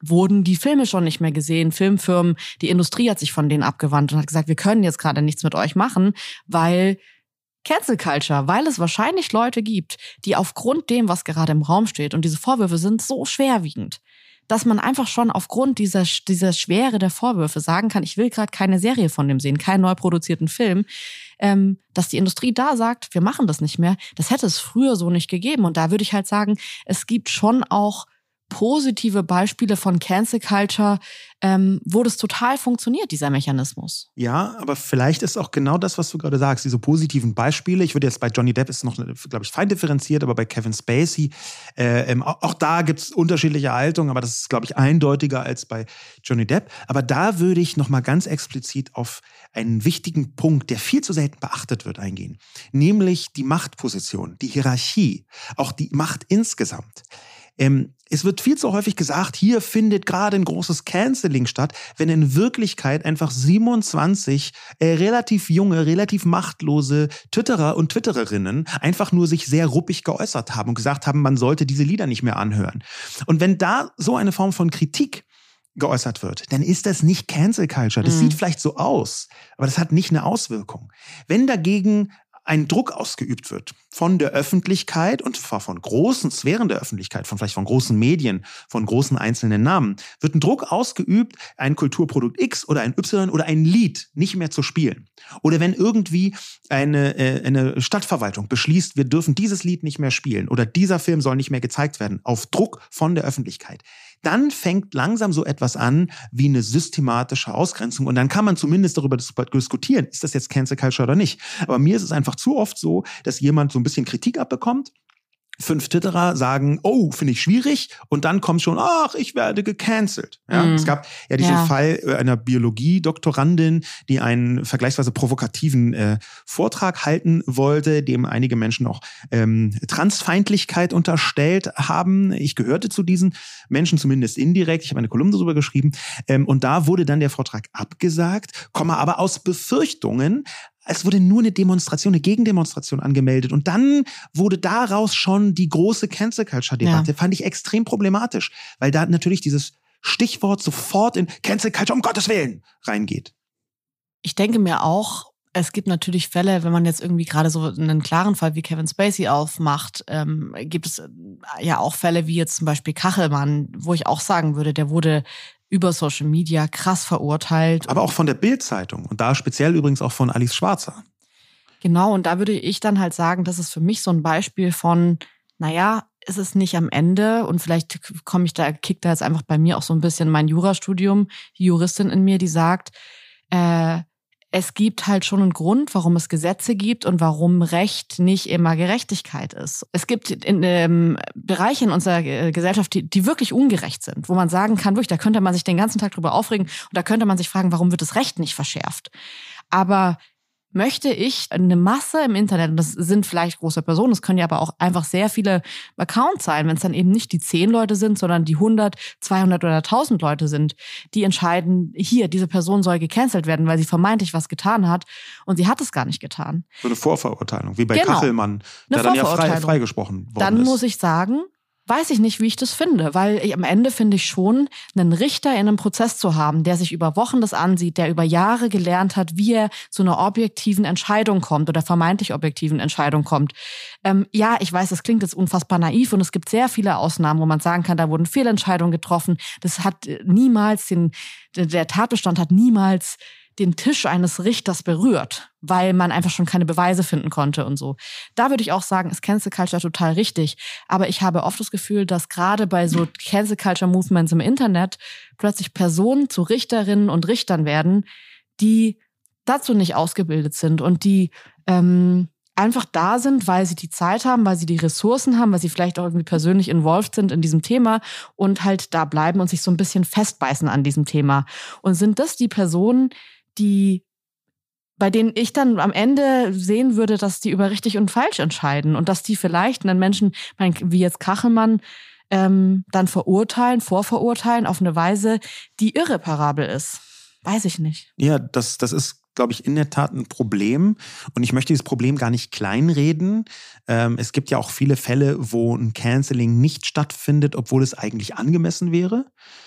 wurden die Filme schon nicht mehr gesehen. Filmfirmen, die Industrie hat sich von denen abgewandt und hat gesagt, wir können jetzt gerade nichts mit euch machen, weil Cancel Culture, weil es wahrscheinlich Leute gibt, die aufgrund dem, was gerade im Raum steht, und diese Vorwürfe sind so schwerwiegend, dass man einfach schon aufgrund dieser, dieser Schwere der Vorwürfe sagen kann, ich will gerade keine Serie von dem sehen, keinen neu produzierten Film, ähm, dass die Industrie da sagt, wir machen das nicht mehr. Das hätte es früher so nicht gegeben. Und da würde ich halt sagen, es gibt schon auch positive Beispiele von Cancel Culture, ähm, wo das total funktioniert, dieser Mechanismus.
Ja, aber vielleicht ist auch genau das, was du gerade sagst, diese positiven Beispiele. Ich würde jetzt bei Johnny Depp ist noch, glaube ich, fein differenziert, aber bei Kevin Spacey, äh, ähm, auch, auch, da gibt es unterschiedliche Haltungen, aber das ist, glaube ich, eindeutiger als bei Johnny Depp. Aber da würde ich nochmal ganz explizit auf einen wichtigen Punkt, der viel zu selten beachtet wird, eingehen. Nämlich die Machtposition, die Hierarchie, auch die Macht insgesamt. Ähm, es wird viel zu häufig gesagt, hier findet gerade ein großes Canceling statt, wenn in Wirklichkeit einfach 27 äh, relativ junge, relativ machtlose Twitterer und Twittererinnen einfach nur sich sehr ruppig geäußert haben und gesagt haben, man sollte diese Lieder nicht mehr anhören. Und wenn da so eine Form von Kritik geäußert wird, dann ist das nicht Cancel Culture. Das mhm. sieht vielleicht so aus, aber das hat nicht eine Auswirkung. Wenn dagegen ein Druck ausgeübt wird von der Öffentlichkeit und zwar von großen Sphären der Öffentlichkeit, von vielleicht von großen Medien, von großen einzelnen Namen, wird ein Druck ausgeübt, ein Kulturprodukt X oder ein Y oder ein Lied nicht mehr zu spielen. Oder wenn irgendwie eine, äh, eine Stadtverwaltung beschließt, wir dürfen dieses Lied nicht mehr spielen oder dieser Film soll nicht mehr gezeigt werden, auf Druck von der Öffentlichkeit dann fängt langsam so etwas an wie eine systematische Ausgrenzung. Und dann kann man zumindest darüber diskutieren, ist das jetzt Cancel Culture oder nicht. Aber mir ist es einfach zu oft so, dass jemand so ein bisschen Kritik abbekommt fünf Twitterer sagen, oh, finde ich schwierig, und dann kommt schon, ach, ich werde gecancelt. Ja, mm. Es gab ja diesen ja. Fall äh, einer Biologie-Doktorandin, die einen vergleichsweise provokativen äh, Vortrag halten wollte, dem einige Menschen auch ähm, Transfeindlichkeit unterstellt haben. Ich gehörte zu diesen Menschen zumindest indirekt. Ich habe eine Kolumne darüber geschrieben. Ähm, und da wurde dann der Vortrag abgesagt, komme aber aus Befürchtungen, es wurde nur eine Demonstration, eine Gegendemonstration angemeldet. Und dann wurde daraus schon die große Cancel Culture Debatte. Ja. Fand ich extrem problematisch, weil da natürlich dieses Stichwort sofort in Cancel Culture um Gottes Willen reingeht.
Ich denke mir auch, es gibt natürlich Fälle, wenn man jetzt irgendwie gerade so einen klaren Fall wie Kevin Spacey aufmacht, ähm, gibt es äh, ja auch Fälle wie jetzt zum Beispiel Kachelmann, wo ich auch sagen würde, der wurde über Social Media krass verurteilt.
Aber auch von der Bild-Zeitung und da speziell übrigens auch von Alice Schwarzer.
Genau, und da würde ich dann halt sagen, das ist für mich so ein Beispiel von, naja, ist es nicht am Ende und vielleicht komme ich da, kickt da jetzt einfach bei mir auch so ein bisschen mein Jurastudium, die Juristin in mir, die sagt, äh, es gibt halt schon einen Grund, warum es Gesetze gibt und warum Recht nicht immer Gerechtigkeit ist. Es gibt in, ähm, Bereiche in unserer Gesellschaft, die, die wirklich ungerecht sind, wo man sagen kann, wirklich, da könnte man sich den ganzen Tag drüber aufregen und da könnte man sich fragen, warum wird das Recht nicht verschärft. Aber möchte ich eine Masse im Internet, und das sind vielleicht große Personen, das können ja aber auch einfach sehr viele Accounts sein, wenn es dann eben nicht die zehn Leute sind, sondern die 100, 200 oder 1000 Leute sind, die entscheiden, hier, diese Person soll gecancelt werden, weil sie vermeintlich was getan hat und sie hat es gar nicht getan.
So eine Vorverurteilung, wie bei genau. Kachelmann, der dann ja frei, freigesprochen worden
Dann
ist.
muss ich sagen, weiß ich nicht, wie ich das finde, weil ich, am Ende finde ich schon, einen Richter in einem Prozess zu haben, der sich über Wochen das ansieht, der über Jahre gelernt hat, wie er zu einer objektiven Entscheidung kommt oder vermeintlich objektiven Entscheidung kommt. Ähm, ja, ich weiß, das klingt jetzt unfassbar naiv und es gibt sehr viele Ausnahmen, wo man sagen kann, da wurden Fehlentscheidungen getroffen. Das hat niemals den, der Tatbestand hat niemals den Tisch eines Richters berührt, weil man einfach schon keine Beweise finden konnte und so. Da würde ich auch sagen, ist Cancel Culture total richtig. Aber ich habe oft das Gefühl, dass gerade bei so Cancel Culture Movements im Internet plötzlich Personen zu Richterinnen und Richtern werden, die dazu nicht ausgebildet sind und die ähm, einfach da sind, weil sie die Zeit haben, weil sie die Ressourcen haben, weil sie vielleicht auch irgendwie persönlich involviert sind in diesem Thema und halt da bleiben und sich so ein bisschen festbeißen an diesem Thema. Und sind das die Personen, die bei denen ich dann am Ende sehen würde, dass die über richtig und falsch entscheiden und dass die vielleicht einen Menschen, wie jetzt Kachelmann, ähm, dann verurteilen, vorverurteilen auf eine Weise, die irreparabel ist. Weiß ich nicht.
Ja, das, das ist glaube ich, in der Tat ein Problem. Und ich möchte dieses Problem gar nicht kleinreden. Ähm, es gibt ja auch viele Fälle, wo ein Canceling nicht stattfindet, obwohl es eigentlich angemessen wäre.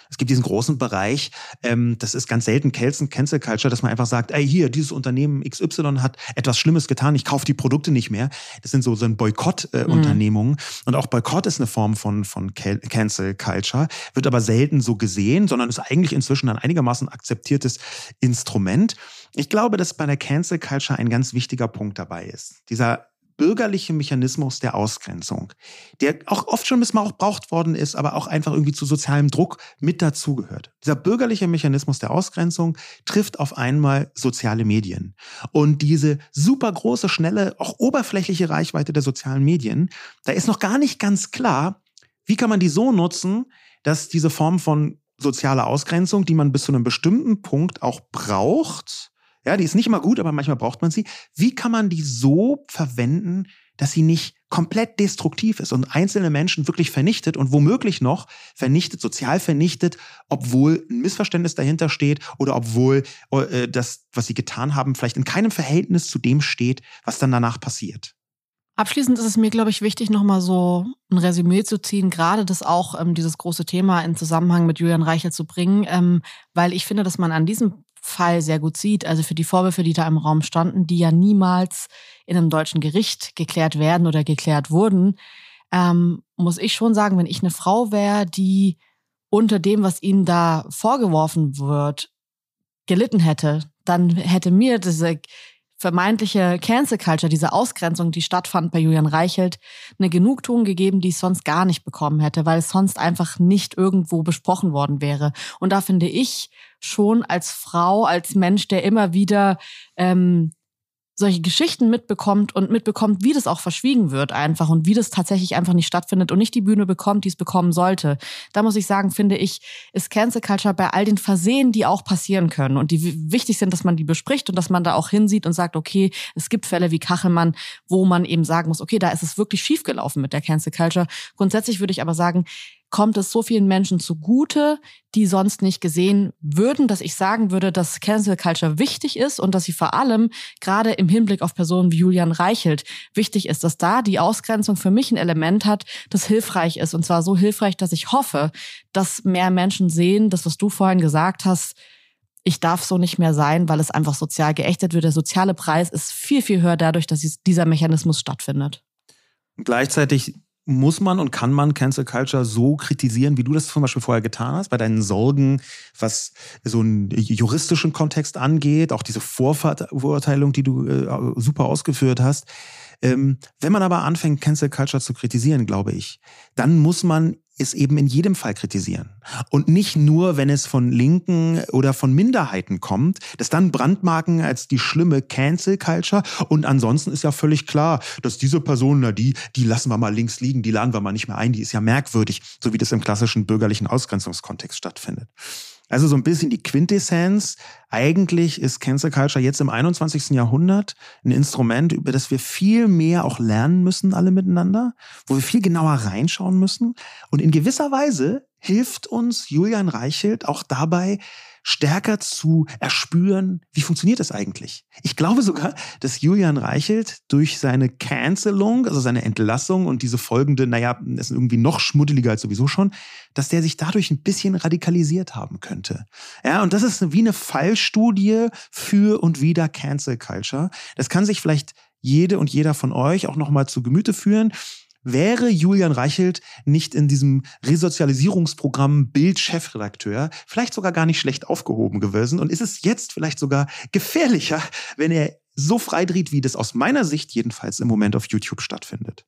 Es gibt diesen großen Bereich, ähm, das ist ganz selten Cancel Culture, dass man einfach sagt, ey, hier, dieses Unternehmen XY hat etwas Schlimmes getan, ich kaufe die Produkte nicht mehr. Das sind so, so ein Boykott-Unternehmungen. Äh, mhm. Und auch Boykott ist eine Form von, von Cancel Culture, wird aber selten so gesehen, sondern ist eigentlich inzwischen ein einigermaßen akzeptiertes Instrument. Ich glaube, dass bei der Cancel Culture ein ganz wichtiger Punkt dabei ist. Dieser bürgerliche Mechanismus der Ausgrenzung, der auch oft schon missbraucht worden ist, aber auch einfach irgendwie zu sozialem Druck mit dazugehört. Dieser bürgerliche Mechanismus der Ausgrenzung trifft auf einmal soziale Medien. Und diese super große, schnelle, auch oberflächliche Reichweite der sozialen Medien, da ist noch gar nicht ganz klar, wie kann man die so nutzen, dass diese Form von sozialer Ausgrenzung, die man bis zu einem bestimmten Punkt auch braucht, ja, die ist nicht immer gut, aber manchmal braucht man sie. Wie kann man die so verwenden, dass sie nicht komplett destruktiv ist und einzelne Menschen wirklich vernichtet und womöglich noch vernichtet, sozial vernichtet, obwohl ein Missverständnis dahinter steht oder obwohl äh, das, was sie getan haben, vielleicht in keinem Verhältnis zu dem steht, was dann danach passiert.
Abschließend ist es mir, glaube ich, wichtig, nochmal so ein Resümee zu ziehen, gerade das auch, ähm, dieses große Thema in Zusammenhang mit Julian Reichel zu bringen, ähm, weil ich finde, dass man an diesem Fall sehr gut sieht. Also für die Vorwürfe, die da im Raum standen, die ja niemals in einem deutschen Gericht geklärt werden oder geklärt wurden, ähm, muss ich schon sagen, wenn ich eine Frau wäre, die unter dem, was ihnen da vorgeworfen wird, gelitten hätte, dann hätte mir diese vermeintliche Cancel Culture, diese Ausgrenzung, die stattfand bei Julian Reichelt, eine Genugtuung gegeben, die ich sonst gar nicht bekommen hätte, weil es sonst einfach nicht irgendwo besprochen worden wäre. Und da finde ich schon als Frau, als Mensch, der immer wieder ähm, solche Geschichten mitbekommt und mitbekommt, wie das auch verschwiegen wird einfach und wie das tatsächlich einfach nicht stattfindet und nicht die Bühne bekommt, die es bekommen sollte. Da muss ich sagen, finde ich, ist Cancel Culture bei all den Versehen, die auch passieren können und die wichtig sind, dass man die bespricht und dass man da auch hinsieht und sagt, okay, es gibt Fälle wie Kachelmann, wo man eben sagen muss, okay, da ist es wirklich schiefgelaufen mit der Cancel Culture. Grundsätzlich würde ich aber sagen, kommt es so vielen Menschen zugute, die sonst nicht gesehen würden, dass ich sagen würde, dass Cancel Culture wichtig ist und dass sie vor allem gerade im Hinblick auf Personen wie Julian Reichelt wichtig ist, dass da die Ausgrenzung für mich ein Element hat, das hilfreich ist. Und zwar so hilfreich, dass ich hoffe, dass mehr Menschen sehen, das, was du vorhin gesagt hast, ich darf so nicht mehr sein, weil es einfach sozial geächtet wird. Der soziale Preis ist viel, viel höher dadurch, dass dieser Mechanismus stattfindet.
Gleichzeitig muss man und kann man Cancel Culture so kritisieren, wie du das zum Beispiel vorher getan hast, bei deinen Sorgen, was so einen juristischen Kontext angeht, auch diese Vorverurteilung, die du äh, super ausgeführt hast. Ähm, wenn man aber anfängt, Cancel Culture zu kritisieren, glaube ich, dann muss man es eben in jedem Fall kritisieren. Und nicht nur, wenn es von Linken oder von Minderheiten kommt, das dann brandmarken als die schlimme Cancel Culture. Und ansonsten ist ja völlig klar, dass diese Person, na die, die lassen wir mal links liegen, die laden wir mal nicht mehr ein, die ist ja merkwürdig, so wie das im klassischen bürgerlichen Ausgrenzungskontext stattfindet. Also so ein bisschen die Quintessenz. Eigentlich ist Cancel Culture jetzt im 21. Jahrhundert ein Instrument, über das wir viel mehr auch lernen müssen, alle miteinander, wo wir viel genauer reinschauen müssen. Und in gewisser Weise hilft uns Julian Reichelt auch dabei, stärker zu erspüren, wie funktioniert das eigentlich. Ich glaube sogar, dass Julian Reichelt durch seine Cancelung, also seine Entlassung und diese folgende, naja, ist irgendwie noch schmuddeliger als sowieso schon, dass der sich dadurch ein bisschen radikalisiert haben könnte. Ja, und das ist wie eine Fallstudie für und wieder Cancel Culture. Das kann sich vielleicht jede und jeder von euch auch nochmal zu Gemüte führen wäre Julian Reichelt nicht in diesem Resozialisierungsprogramm Bild-Chefredakteur vielleicht sogar gar nicht schlecht aufgehoben gewesen und ist es jetzt vielleicht sogar gefährlicher, wenn er so freidreht, wie das aus meiner Sicht jedenfalls im Moment auf YouTube stattfindet.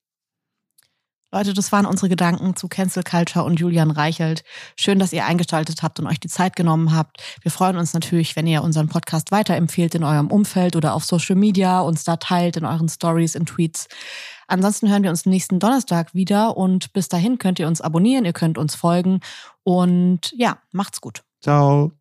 Leute, das waren unsere Gedanken zu Cancel Culture und Julian Reichelt. Schön, dass ihr eingeschaltet habt und euch die Zeit genommen habt. Wir freuen uns natürlich, wenn ihr unseren Podcast weiterempfehlt in eurem Umfeld oder auf Social Media, uns da teilt in euren Stories, in Tweets. Ansonsten hören wir uns nächsten Donnerstag wieder und bis dahin könnt ihr uns abonnieren, ihr könnt uns folgen und ja, macht's gut.
Ciao.